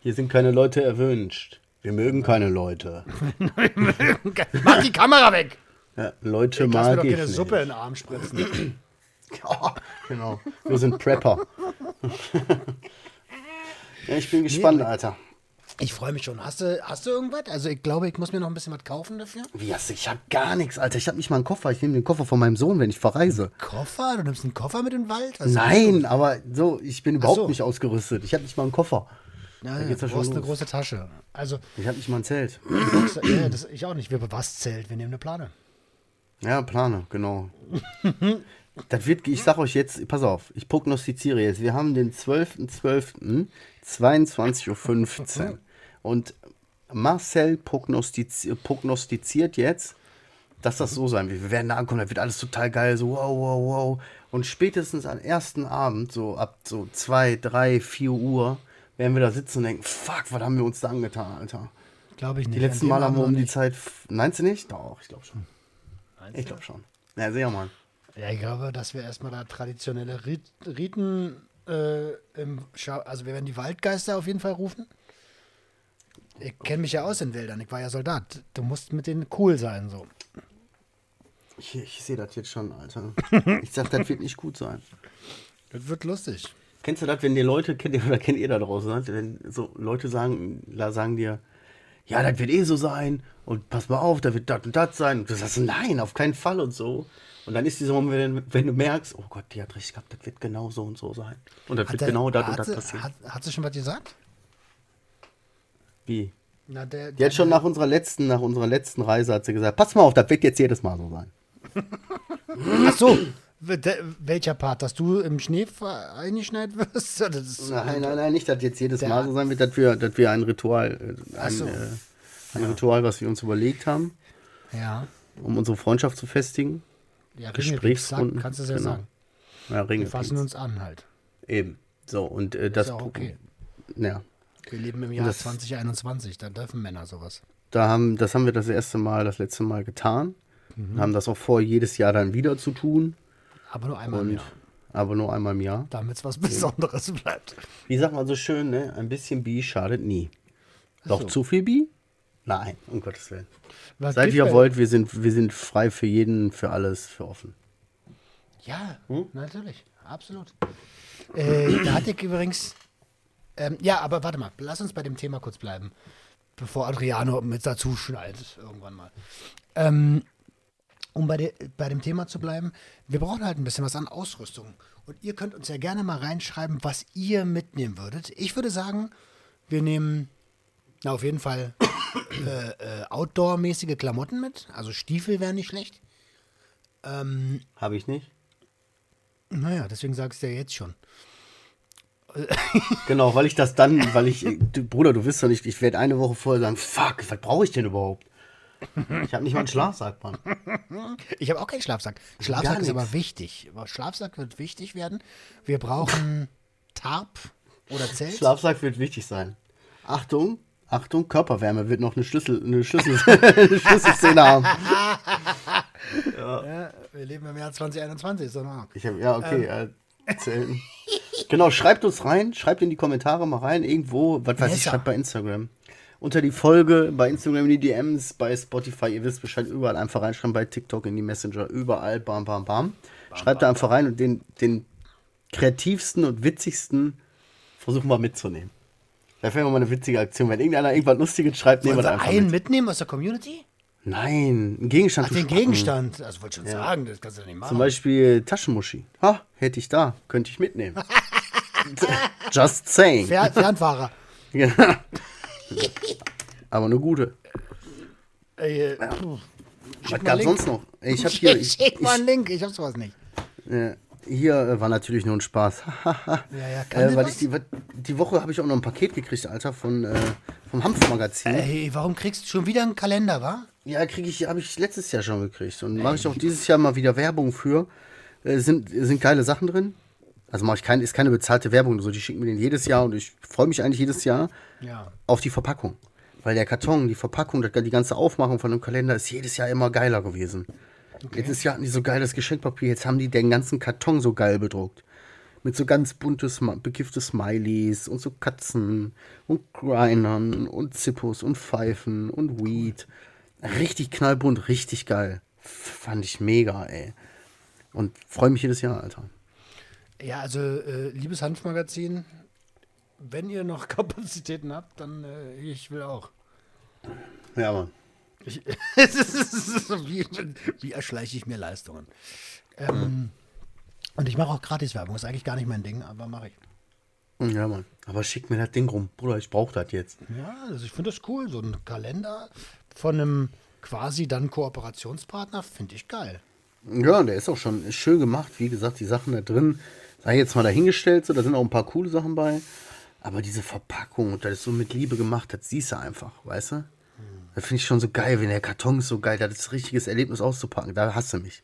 [SPEAKER 3] Hier sind keine Leute erwünscht. Wir mögen keine Leute.
[SPEAKER 2] Mach die Kamera weg!
[SPEAKER 3] Ja, Leute
[SPEAKER 2] mir
[SPEAKER 3] mag
[SPEAKER 2] doch
[SPEAKER 3] ich
[SPEAKER 2] keine
[SPEAKER 3] nicht.
[SPEAKER 2] Suppe in den Arm spritzen.
[SPEAKER 3] Ja, genau. Wir sind Prepper. ja, ich bin gespannt, Alter.
[SPEAKER 2] Ich freue mich schon. Hast du, hast du irgendwas? Also ich glaube, ich muss mir noch ein bisschen was kaufen dafür.
[SPEAKER 3] Wie hast du? Ich hab gar nichts, Alter. Ich hab nicht mal einen Koffer. Ich nehme den Koffer von meinem Sohn, wenn ich verreise.
[SPEAKER 2] Koffer? Du nimmst einen Koffer mit in den Wald? Was
[SPEAKER 3] Nein, aber so, ich bin überhaupt
[SPEAKER 2] so.
[SPEAKER 3] nicht ausgerüstet. Ich habe nicht mal einen Koffer.
[SPEAKER 2] Ja,
[SPEAKER 3] Da
[SPEAKER 2] ja,
[SPEAKER 3] geht's ja
[SPEAKER 2] du brauchst eine große Tasche. Also,
[SPEAKER 3] Ich habe nicht mal ein Zelt.
[SPEAKER 2] ja, das, ich auch nicht. Wir was Zelt, wir nehmen eine Plane.
[SPEAKER 3] Ja, Plane, genau. das wird, ich sag euch jetzt, pass auf, ich prognostiziere jetzt. Wir haben den 12.12., 22.15 Uhr. Und Marcel prognostiz prognostiziert jetzt, dass das so sein wird. Wir werden da ankommen, da wird alles total geil, so wow, wow, wow. Und spätestens am ersten Abend, so ab so 2, 3, 4 Uhr, werden wir da sitzen und denken, fuck, was haben wir uns da angetan, Alter.
[SPEAKER 2] Glaube ich nicht.
[SPEAKER 3] Die letzten Mal haben wir um die. Zeit. Meinst du nicht? Doch, ich glaube schon.
[SPEAKER 2] Meinst
[SPEAKER 3] Ich glaube schon. Ja, sehr mal.
[SPEAKER 2] Ja, ich glaube, dass wir erstmal da traditionelle Rit Riten äh, im Schau also wir werden die Waldgeister auf jeden Fall rufen. Ich kenne mich ja aus in Wäldern, ich war ja Soldat. Du musst mit denen cool sein, so.
[SPEAKER 3] Ich, ich sehe das jetzt schon, Alter. Ich sag, das wird nicht gut sein.
[SPEAKER 2] Das wird lustig.
[SPEAKER 3] Kennst du das, wenn dir Leute, kennt ihr, oder kennt ihr da draußen, wenn so Leute sagen, la- sagen dir, ja, das wird eh so sein und pass mal auf, da wird das und das sein. Und du sagst, nein, auf keinen Fall und so. Und dann ist dieser Moment, wenn, du merkst, oh Gott, die hat recht gehabt, das wird genau so und so sein. Und das wird
[SPEAKER 2] der-
[SPEAKER 3] genau das und
[SPEAKER 2] hat
[SPEAKER 3] das
[SPEAKER 2] sie-
[SPEAKER 3] passieren.
[SPEAKER 2] Hat, hat sie schon was gesagt?
[SPEAKER 3] Wie?
[SPEAKER 2] Na, der,
[SPEAKER 3] Die hat schon nach unserer letzten, nach unserer letzten Reise hat sie gesagt, pass mal auf, das wird jetzt jedes Mal so sein.
[SPEAKER 2] Ach so, der- welcher Part, dass du im Schnee eingeschneit wirst?
[SPEAKER 3] Nein, nein, nein, nicht, dass jetzt jedes
[SPEAKER 2] Der-
[SPEAKER 3] Mal so sein wird, dass wir, dass wir ein Ritual, äh, ein,
[SPEAKER 2] so.
[SPEAKER 3] äh, ein Ritual, was wir uns überlegt haben,
[SPEAKER 2] Ja.
[SPEAKER 3] um unsere Freundschaft zu festigen.
[SPEAKER 2] Ja
[SPEAKER 3] Gesprächsrunden,
[SPEAKER 2] kannst du es ja
[SPEAKER 3] genau.
[SPEAKER 2] sagen.
[SPEAKER 3] Ja,
[SPEAKER 2] Wir fassen uns an halt.
[SPEAKER 3] Eben. So, und äh, das.
[SPEAKER 2] Ist ja okay.
[SPEAKER 3] Ja.
[SPEAKER 2] Wir leben im Jahr
[SPEAKER 3] Das-
[SPEAKER 2] 2021, da dürfen Männer sowas.
[SPEAKER 3] Da haben, das haben wir das erste Mal, das letzte Mal getan.
[SPEAKER 2] Mhm.
[SPEAKER 3] Haben das auch vor, jedes Jahr dann wieder zu tun.
[SPEAKER 2] Aber nur einmal im
[SPEAKER 3] Und,
[SPEAKER 2] Jahr,
[SPEAKER 3] aber nur einmal im Jahr.
[SPEAKER 2] damit es was Besonderes bleibt.
[SPEAKER 3] Wie sagt man so schön, ne? Ein bisschen Bi schadet nie. Doch
[SPEAKER 2] so.
[SPEAKER 3] zu viel Bi? Nein, um Gottes Willen.
[SPEAKER 2] Was
[SPEAKER 3] Seid wie ihr wollt, wir sind, wir sind frei für jeden, für alles, für offen.
[SPEAKER 2] Ja,
[SPEAKER 3] Hm?
[SPEAKER 2] natürlich, absolut. Äh, da hatte ich übrigens. Ähm, ja, aber warte mal, lass uns bei dem Thema kurz bleiben, bevor Adriano mit dazu schneidet, irgendwann mal. Ähm, um bei, de, bei dem Thema zu bleiben, wir brauchen halt ein bisschen was an Ausrüstung. Und ihr könnt uns ja gerne mal reinschreiben, was ihr mitnehmen würdet. Ich würde sagen, wir nehmen na, auf jeden Fall äh, äh, Outdoor-mäßige Klamotten mit. Also Stiefel wären nicht schlecht.
[SPEAKER 3] Habe ich nicht?
[SPEAKER 2] Naja, deswegen sagst du ja jetzt schon.
[SPEAKER 3] Genau, weil ich das dann, weil ich, du, Bruder, du wirst doch nicht, ich werde eine Woche vorher sagen, fuck, was brauche ich denn überhaupt? Ich habe nicht mal einen Schlafsack, Mann.
[SPEAKER 2] Ich habe auch keinen Schlafsack. Schlafsack ist
[SPEAKER 3] nix.
[SPEAKER 2] aber wichtig. Schlafsack wird wichtig werden. Wir brauchen Tarp oder Zelt.
[SPEAKER 3] Schlafsack wird wichtig sein. Achtung, Achtung, Körperwärme wird noch eine Schlüssel, eine Schlüssel, eine Schlüsselszene haben.
[SPEAKER 2] ja, wir leben im Jahr 2021. So nah.
[SPEAKER 3] Ich hab, ja, okay, äh, Zelten. Genau, schreibt uns rein, schreibt in die Kommentare mal rein, irgendwo, was weiß ich, schreibt bei Instagram. Unter die Folge, bei Instagram in die DMs, bei Spotify, ihr wisst Bescheid, überall einfach reinschreiben, bei TikTok in die Messenger, überall, bam, bam, bam. Schreibt da einfach rein und den, den kreativsten und witzigsten versuchen wir mitzunehmen. Da wäre mal eine witzige Aktion. Wenn irgendeiner irgendwas Lustiges schreibt, nehmen wir da einfach
[SPEAKER 2] einen
[SPEAKER 3] mit.
[SPEAKER 2] mitnehmen aus der Community?
[SPEAKER 3] Nein, ein Gegenstand.
[SPEAKER 2] Ach, den
[SPEAKER 3] spacken.
[SPEAKER 2] Gegenstand. Das wollte ich schon sagen. Das kannst du nicht machen.
[SPEAKER 3] Zum Beispiel Taschenmuschi. Ha, hätte ich da, könnte ich mitnehmen. Just saying.
[SPEAKER 2] Fer Fernfahrer.
[SPEAKER 3] Ja. Aber eine gute.
[SPEAKER 2] Ey, äh, puh.
[SPEAKER 3] Was
[SPEAKER 2] mal
[SPEAKER 3] gab
[SPEAKER 2] Link.
[SPEAKER 3] sonst noch? Ich habe hier, ich,
[SPEAKER 2] Schick mal einen Link. Ich hab sowas nicht.
[SPEAKER 3] äh, hier äh, war natürlich nur ein Spaß.
[SPEAKER 2] Ja, ja, kann
[SPEAKER 3] äh, weil ich die, die Woche habe ich auch noch ein Paket gekriegt, Alter, von äh, vom Hanfmagazin.
[SPEAKER 2] Ey, warum kriegst du schon wieder einen Kalender, wa?
[SPEAKER 3] Ja, kriege ich, habe ich letztes Jahr schon gekriegt und mache ich auch dieses Jahr mal wieder Werbung für. Äh, sind sind geile Sachen drin. Also mache ich keine, ist keine bezahlte Werbung, so die schicken mir den jedes Jahr und ich freue mich eigentlich jedes Jahr
[SPEAKER 2] Ja.
[SPEAKER 3] auf die Verpackung. Weil der Karton, die Verpackung, die ganze Aufmachung von dem Kalender ist jedes Jahr immer geiler gewesen. Letztes Jahr hatten die so geiles Geschenkpapier, jetzt haben die den ganzen Karton so geil bedruckt. Mit so ganz buntes, bekiffte Smileys und so Katzen und Grindern und Zippos und Pfeifen und Weed. Richtig knallbunt, richtig geil. Fand ich mega, ey. Und freue mich jedes Jahr, Alter.
[SPEAKER 2] Ja, also, äh, liebes Hanfmagazin, wenn ihr noch Kapazitäten habt, dann äh, ich will auch.
[SPEAKER 3] Ja, Mann.
[SPEAKER 2] Ich, wie, wie erschleiche ich mir Leistungen? Ähm, Und ich mache auch Gratiswerbung, ist eigentlich gar nicht mein Ding, aber mache ich.
[SPEAKER 3] Ja, Mann. Aber schick mir das Ding rum. Bruder, ich brauch das jetzt.
[SPEAKER 2] Ja, also ich finde das cool. So ein Kalender von einem quasi dann Kooperationspartner finde ich geil.
[SPEAKER 3] Ja, der ist auch schon schön gemacht. Wie gesagt, die Sachen da drin, sei jetzt mal dahingestellt, so, da sind auch ein paar coole Sachen bei. Aber diese Verpackung, das ist so mit Liebe gemacht, das siehst du einfach, weißt du? Das finde ich schon so geil, wenn der Karton ist so geil, das ist ein richtiges Erlebnis auszupacken, da hasse mich.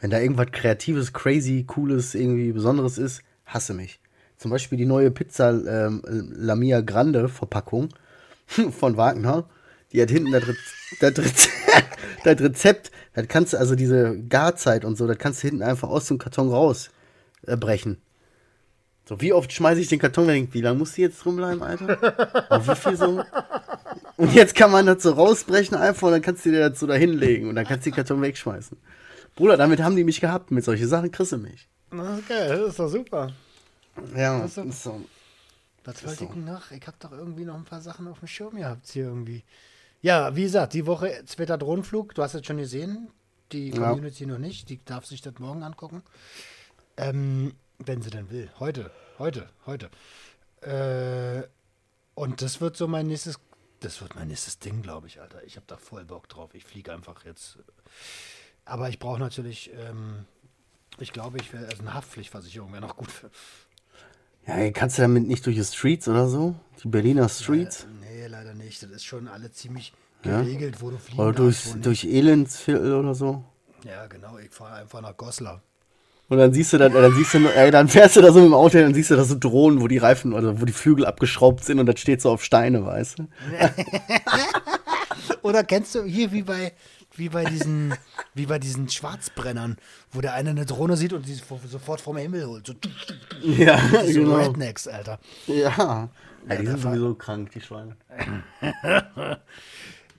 [SPEAKER 3] Wenn da irgendwas Kreatives, crazy, Cooles, irgendwie Besonderes ist, hasse mich. Zum Beispiel die neue Pizza ähm, Lamia Grande Verpackung von Wagner. Die hat hinten das, Rez das, Rez das Rezept, das kannst du, also diese Garzeit und so, das kannst du hinten einfach aus dem Karton rausbrechen. So, wie oft schmeiße ich den Karton weg? Wie lange muss die jetzt rumbleiben, Alter? Und wie viel so? Und jetzt kann man das so rausbrechen einfach und dann kannst du dir das so da hinlegen und dann kannst du den Karton wegschmeißen. Bruder, damit haben die mich gehabt. Mit solchen Sachen kriegst du mich.
[SPEAKER 2] Na, geil, das ist doch super.
[SPEAKER 3] Ja,
[SPEAKER 2] Das ist
[SPEAKER 3] ist so.
[SPEAKER 2] Was
[SPEAKER 3] ist
[SPEAKER 2] wollte ich
[SPEAKER 3] so.
[SPEAKER 2] denn noch? Ich habe doch irgendwie noch ein paar Sachen auf dem Schirm gehabt hier irgendwie. Ja, wie gesagt, die Woche zweiter Drohnenflug. Du hast es schon gesehen. Die
[SPEAKER 3] Ja.
[SPEAKER 2] Community noch nicht. Die darf sich das morgen angucken. Ähm, wenn sie denn will. Heute, heute, heute. Äh, und das wird so mein nächstes, das wird mein nächstes Ding, glaube ich, Alter. Ich habe da voll Bock drauf. Ich fliege einfach jetzt. Aber ich brauche natürlich, ähm, ich glaube, ich wäre, also eine Haftpflichtversicherung wäre noch gut für,
[SPEAKER 3] Ja, kannst du damit nicht durch die Streets oder so? Die Berliner Streets?
[SPEAKER 2] Äh, nee, leider nicht. Das ist schon alle ziemlich
[SPEAKER 3] Ja?
[SPEAKER 2] geregelt, wo du fliegen
[SPEAKER 3] Oder durch,
[SPEAKER 2] darfst,
[SPEAKER 3] durch Elendsviertel oder so?
[SPEAKER 2] Ja, genau. Ich fahre einfach nach Goslar.
[SPEAKER 3] Und dann siehst du dann, dann siehst du, ey, dann fährst du da so mit dem Auto hin und siehst du da so Drohnen, wo die Reifen oder wo die Flügel abgeschraubt sind und das steht so auf Steine, weißt du?
[SPEAKER 2] Oder kennst du hier wie bei, wie bei diesen, wie bei diesen Schwarzbrennern, wo der eine eine Drohne sieht und so- sofort vom Himmel holt. So,
[SPEAKER 3] Ja,
[SPEAKER 2] so
[SPEAKER 3] genau.
[SPEAKER 2] Rednecks, Alter.
[SPEAKER 3] Ja. ja die sind sowieso krank, die Schweine.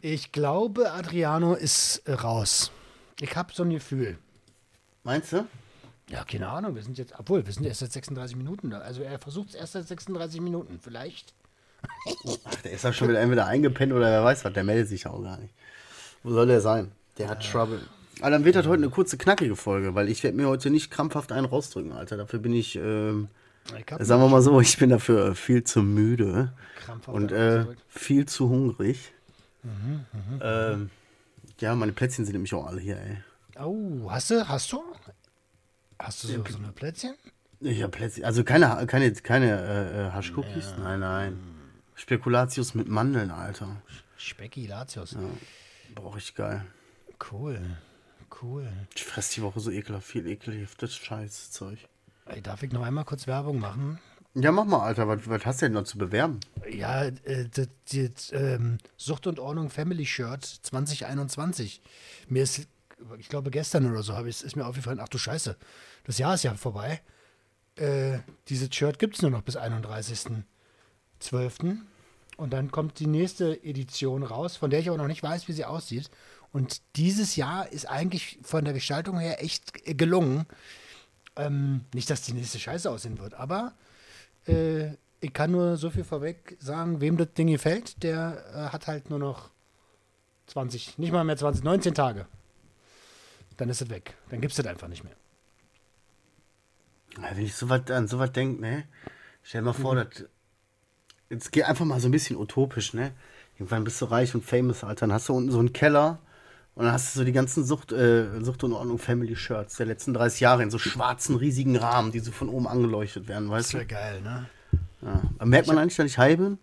[SPEAKER 2] Ich glaube, Adriano ist äh, raus. Ich habe so ein Gefühl.
[SPEAKER 3] Meinst du?
[SPEAKER 2] Ja, keine Ahnung. Wir sind jetzt, obwohl, wir sind erst seit 36 Minuten da. Also er versucht es erst seit 36 Minuten. Vielleicht.
[SPEAKER 3] Ach, der ist ja schon wieder entweder eingepennt oder wer weiß was, der meldet sich auch gar nicht. Wo soll der sein? Der hat Trouble. Aber dann wird das heute eine kurze, knackige Folge, weil ich werde mir heute nicht krampfhaft einen rausdrücken, Alter. Dafür bin ich, ähm,
[SPEAKER 2] Ich
[SPEAKER 3] sagen wir mal so, ich bin dafür äh, viel zu müde
[SPEAKER 2] krampfhaft
[SPEAKER 3] und äh, viel zu hungrig. ähm, ja, meine Plätzchen sind nämlich auch alle hier, ey.
[SPEAKER 2] Oh, hast du, hast du? Hast du so, so eine Plätzchen?
[SPEAKER 3] Ich hab Plätzchen, also keine, keine, keine äh, äh, Haschcookies, nein, nein. Spekulatius mit Mandeln, Alter.
[SPEAKER 2] Specki Latios.
[SPEAKER 3] Boah, richtig geil.
[SPEAKER 2] Cool. Cool.
[SPEAKER 3] Ich fress die Woche so ekelhaft viel ekelhaftes Scheißzeug.
[SPEAKER 2] Ey, darf ich noch einmal kurz Werbung machen?
[SPEAKER 3] Ja, mach mal, Alter. Was, was hast du denn noch zu bewerben?
[SPEAKER 2] Ja, äh, das, das, ähm, Sucht und Ordnung Family Shirt 2021. Mir ist, ich glaube gestern oder so, habe ich, ist mir aufgefallen, ach du Scheiße, das Jahr ist ja vorbei. Äh, dieses Shirt gibt es nur noch bis 31.12. Und dann kommt die nächste Edition raus, von der ich aber noch nicht weiß, wie sie aussieht. Und dieses Jahr ist eigentlich von der Gestaltung her echt gelungen. Ähm, nicht, dass die nächste Scheiße aussehen wird, aber äh, ich kann nur so viel vorweg sagen, wem das Ding gefällt, der äh, hat halt nur noch 20, nicht mal mehr 20, 19 Tage. Dann ist es weg. Dann gibt es das einfach nicht mehr.
[SPEAKER 3] Ja, Wenn ich so was, an sowas denke, ne? Stell dir mal vor, dass. Jetzt geh einfach mal so ein bisschen utopisch, ne? Irgendwann bist du reich und famous, Alter. Dann hast du unten so einen Keller und dann hast du so die ganzen Sucht, äh, Sucht und Ordnung Family Shirts der letzten 30 Jahre in so schwarzen, riesigen Rahmen, die so von oben angeleuchtet werden, weißt du?
[SPEAKER 2] geil, ne?
[SPEAKER 3] Ja. Aber merkt man eigentlich, dass ich high bin?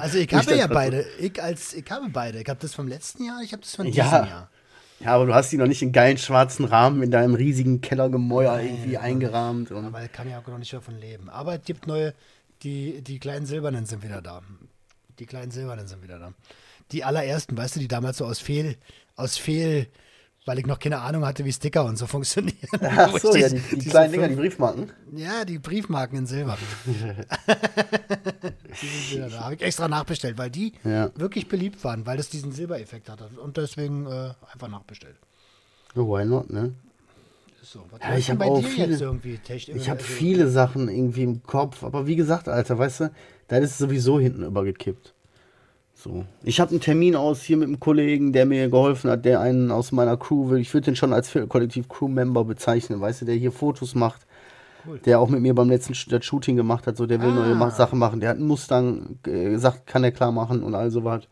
[SPEAKER 2] Also ich habe ja beide. Ich als ich habe beide. Ich habe das vom letzten Jahr, ich habe das von diesem
[SPEAKER 3] Ja.
[SPEAKER 2] Jahr.
[SPEAKER 3] Ja, aber du hast die noch nicht in geilen schwarzen Rahmen in deinem riesigen Kellergemäuer irgendwie eingerahmt. Und
[SPEAKER 2] Aber ich kann ja auch noch nicht davon leben. Aber es gibt neue, die, die kleinen Silbernen sind wieder da. Die kleinen Silbernen sind wieder da. Die allerersten, weißt du, die damals so aus Fehl, aus Fehl, weil ich noch keine Ahnung hatte, wie Sticker und so funktionieren.
[SPEAKER 3] Ach so, ja, die, die kleinen Dinger, die Briefmarken.
[SPEAKER 2] Ja, die Briefmarken in Silber. die sind wieder da. Habe ich extra nachbestellt, weil die
[SPEAKER 3] Ja.
[SPEAKER 2] wirklich beliebt waren, weil das diesen Silbereffekt hatte. Und deswegen äh, einfach nachbestellt.
[SPEAKER 3] Oh, why not, ne?
[SPEAKER 2] So, was
[SPEAKER 3] Ja, ich
[SPEAKER 2] denn
[SPEAKER 3] hab
[SPEAKER 2] bei
[SPEAKER 3] auch
[SPEAKER 2] dir
[SPEAKER 3] viele-
[SPEAKER 2] jetzt irgendwie Tech-
[SPEAKER 3] Ich habe
[SPEAKER 2] also-
[SPEAKER 3] viele Sachen irgendwie im Kopf, aber wie gesagt, Alter, weißt du, da ist es sowieso hinten übergekippt. So. Ich habe einen Termin aus hier mit einem Kollegen, der mir geholfen hat, der einen aus meiner Crew will. Ich würde den schon als Kollektiv Crew-Member bezeichnen, weißt du, der hier Fotos macht. Cool. Der auch mit mir beim letzten das Shooting gemacht hat, so der will ah. neue Sachen machen. Der hat einen Mustang gesagt, kann er klar machen und all so was.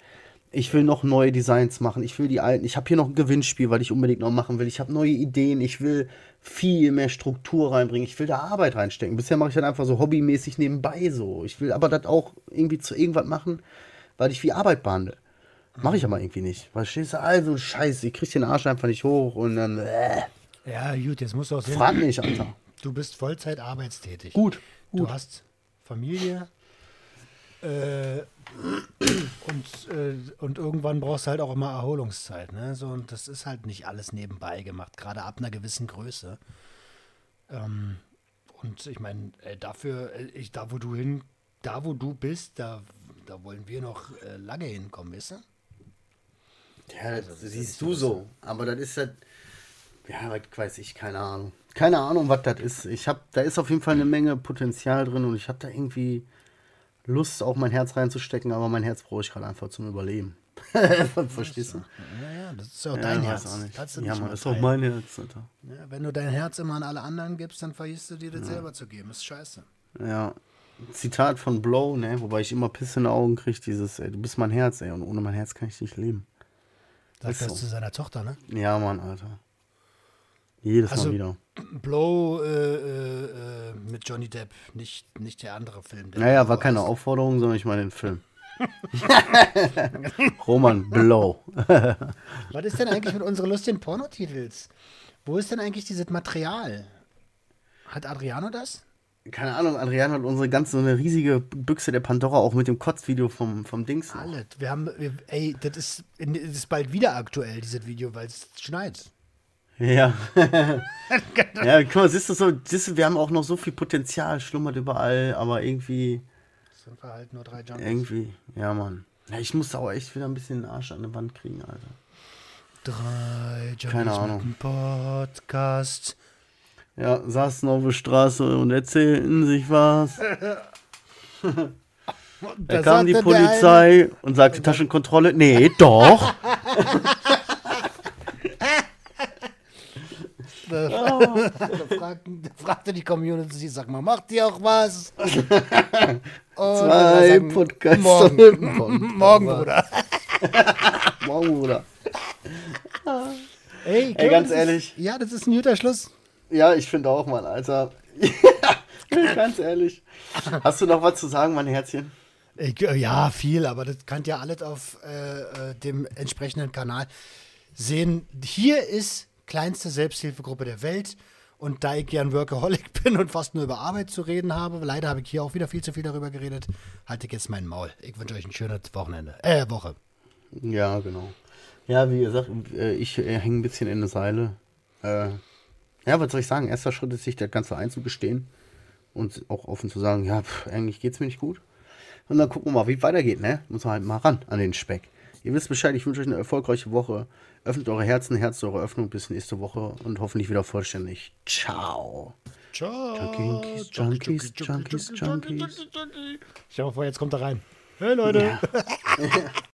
[SPEAKER 3] Ich will noch neue Designs machen. Ich will die alten. Ich habe hier noch ein Gewinnspiel, weil ich unbedingt noch machen will. Ich habe neue Ideen. Ich will viel mehr Struktur reinbringen. Ich will da Arbeit reinstecken. Bisher mache ich dann einfach so hobbymäßig nebenbei so. Ich will aber das auch irgendwie zu irgendwas machen, weil ich wie Arbeit behandle. Mache ich aber irgendwie nicht. Weil stehst du, also Scheiße, ich krieg den Arsch einfach nicht hoch und dann. Äh.
[SPEAKER 2] Ja, gut, jetzt musst du auch
[SPEAKER 3] sehen. Frag mich, Alter.
[SPEAKER 2] Du bist Vollzeit arbeitstätig.
[SPEAKER 3] Gut.
[SPEAKER 2] gut. Du hast Familie. Äh, und, äh, und irgendwann brauchst du halt auch immer Erholungszeit. Ne? So, und das ist halt nicht alles nebenbei gemacht, gerade ab einer gewissen Größe. Ähm, und ich meine, äh, dafür, äh, ich, da wo du hin, da wo du bist, da, da wollen wir noch äh, lange hinkommen, weißt du?
[SPEAKER 3] Ja, das, also, das siehst du so. Aber das ist halt, ja, weiß ich, keine Ahnung. Keine Ahnung, was das ist. Ich habe, da ist auf jeden Fall eine Menge Potenzial drin und ich habe da irgendwie Lust, auch mein Herz reinzustecken, aber mein Herz brauche ich gerade einfach zum Überleben. Verstehst du?
[SPEAKER 2] Ja, ja, das ist ja auch ja, dein Herz.
[SPEAKER 3] Das ja, man, das ist auch mein Herz. Alter.
[SPEAKER 2] Ja, wenn du dein Herz immer an alle anderen gibst, dann vergisst du dir das ja. selber zu geben. Das ist scheiße.
[SPEAKER 3] Ja. Zitat von Blow, ne, wobei ich immer Piss in den Augen kriege, dieses, ey, du bist mein Herz, ey, und ohne mein Herz kann ich nicht leben.
[SPEAKER 2] Sagt das so. zu seiner Tochter, ne?
[SPEAKER 3] Ja, Mann, Alter. Jedes also, Mal wieder.
[SPEAKER 2] Blow äh, äh, äh, mit Johnny Depp, nicht, nicht der andere Film. Der
[SPEAKER 3] naja, war keine Aufforderung, sondern ich meine den Film. Roman Blow.
[SPEAKER 2] Was ist denn eigentlich mit unseren lustigen Pornotitels? Wo ist denn eigentlich dieses Material? Hat Adriano das?
[SPEAKER 3] Keine Ahnung, Adriano hat unsere ganze so eine riesige Büchse der Pandora auch mit dem Kotzvideo vom, vom Dings.
[SPEAKER 2] Alles. Wir haben, ey, das ist, das ist bald wieder aktuell, dieses Video, weil es schneit.
[SPEAKER 3] Ja. ja, guck mal, siehst du so, siehst du, wir haben auch noch so viel Potenzial, schlummert überall, aber irgendwie.
[SPEAKER 2] Sind wir halt nur drei Junkies.
[SPEAKER 3] Irgendwie, ja, Mann. Ja, ich muss auch echt wieder ein bisschen den Arsch an die Wand kriegen, Alter.
[SPEAKER 2] Drei Junkies
[SPEAKER 3] Keine Ahnung.
[SPEAKER 2] Podcast.
[SPEAKER 3] Ja, saßen auf der Straße und erzählten sich was. da kam die Polizei und sagte Taschenkontrolle. Nee, doch.
[SPEAKER 2] Da, oh. da, fragte, da, fragte die Community, sag mal, macht ihr auch was?
[SPEAKER 3] Zwei Podcasts.
[SPEAKER 2] Morgen, morgen, Bruder.
[SPEAKER 3] morgen, Bruder.
[SPEAKER 2] Ey,
[SPEAKER 3] Ey ganz ehrlich.
[SPEAKER 2] Ist, ja, das ist ein guter Schluss.
[SPEAKER 3] Ja, ich finde auch, Mann, Alter. ganz ehrlich. Hast du noch was zu sagen, mein Herzchen?
[SPEAKER 2] Ja, viel, aber das kann ja alles auf äh, äh, dem entsprechenden Kanal sehen. Hier ist kleinste Selbsthilfegruppe der Welt. Und da ich gern Workaholic bin und fast nur über Arbeit zu reden habe, leider habe ich hier auch wieder viel zu viel darüber geredet, halte ich jetzt meinen Maul. Ich wünsche euch ein schönes Wochenende. Äh, Woche.
[SPEAKER 3] Ja, genau. Ja, wie gesagt, äh, ich äh, hänge ein bisschen in der Seile. Äh, ja, was soll ich sagen? Erster Schritt ist, sich das Ganze einzugestehen und auch offen zu sagen, ja, pff, eigentlich geht es mir nicht gut. Und dann gucken wir mal, wie es weitergeht, ne? Muss man halt mal ran an den Speck. Ihr wisst Bescheid, ich wünsche euch eine erfolgreiche Woche. Öffnet eure Herzen, Herz eure Öffnung bis nächste Woche und hoffentlich wieder vollständig. Ciao.
[SPEAKER 2] Ciao.
[SPEAKER 3] Junkies, Junkies, Junkies, Junkies.
[SPEAKER 2] Ich hoffe, jetzt kommt er rein. Hey Leute. Ja.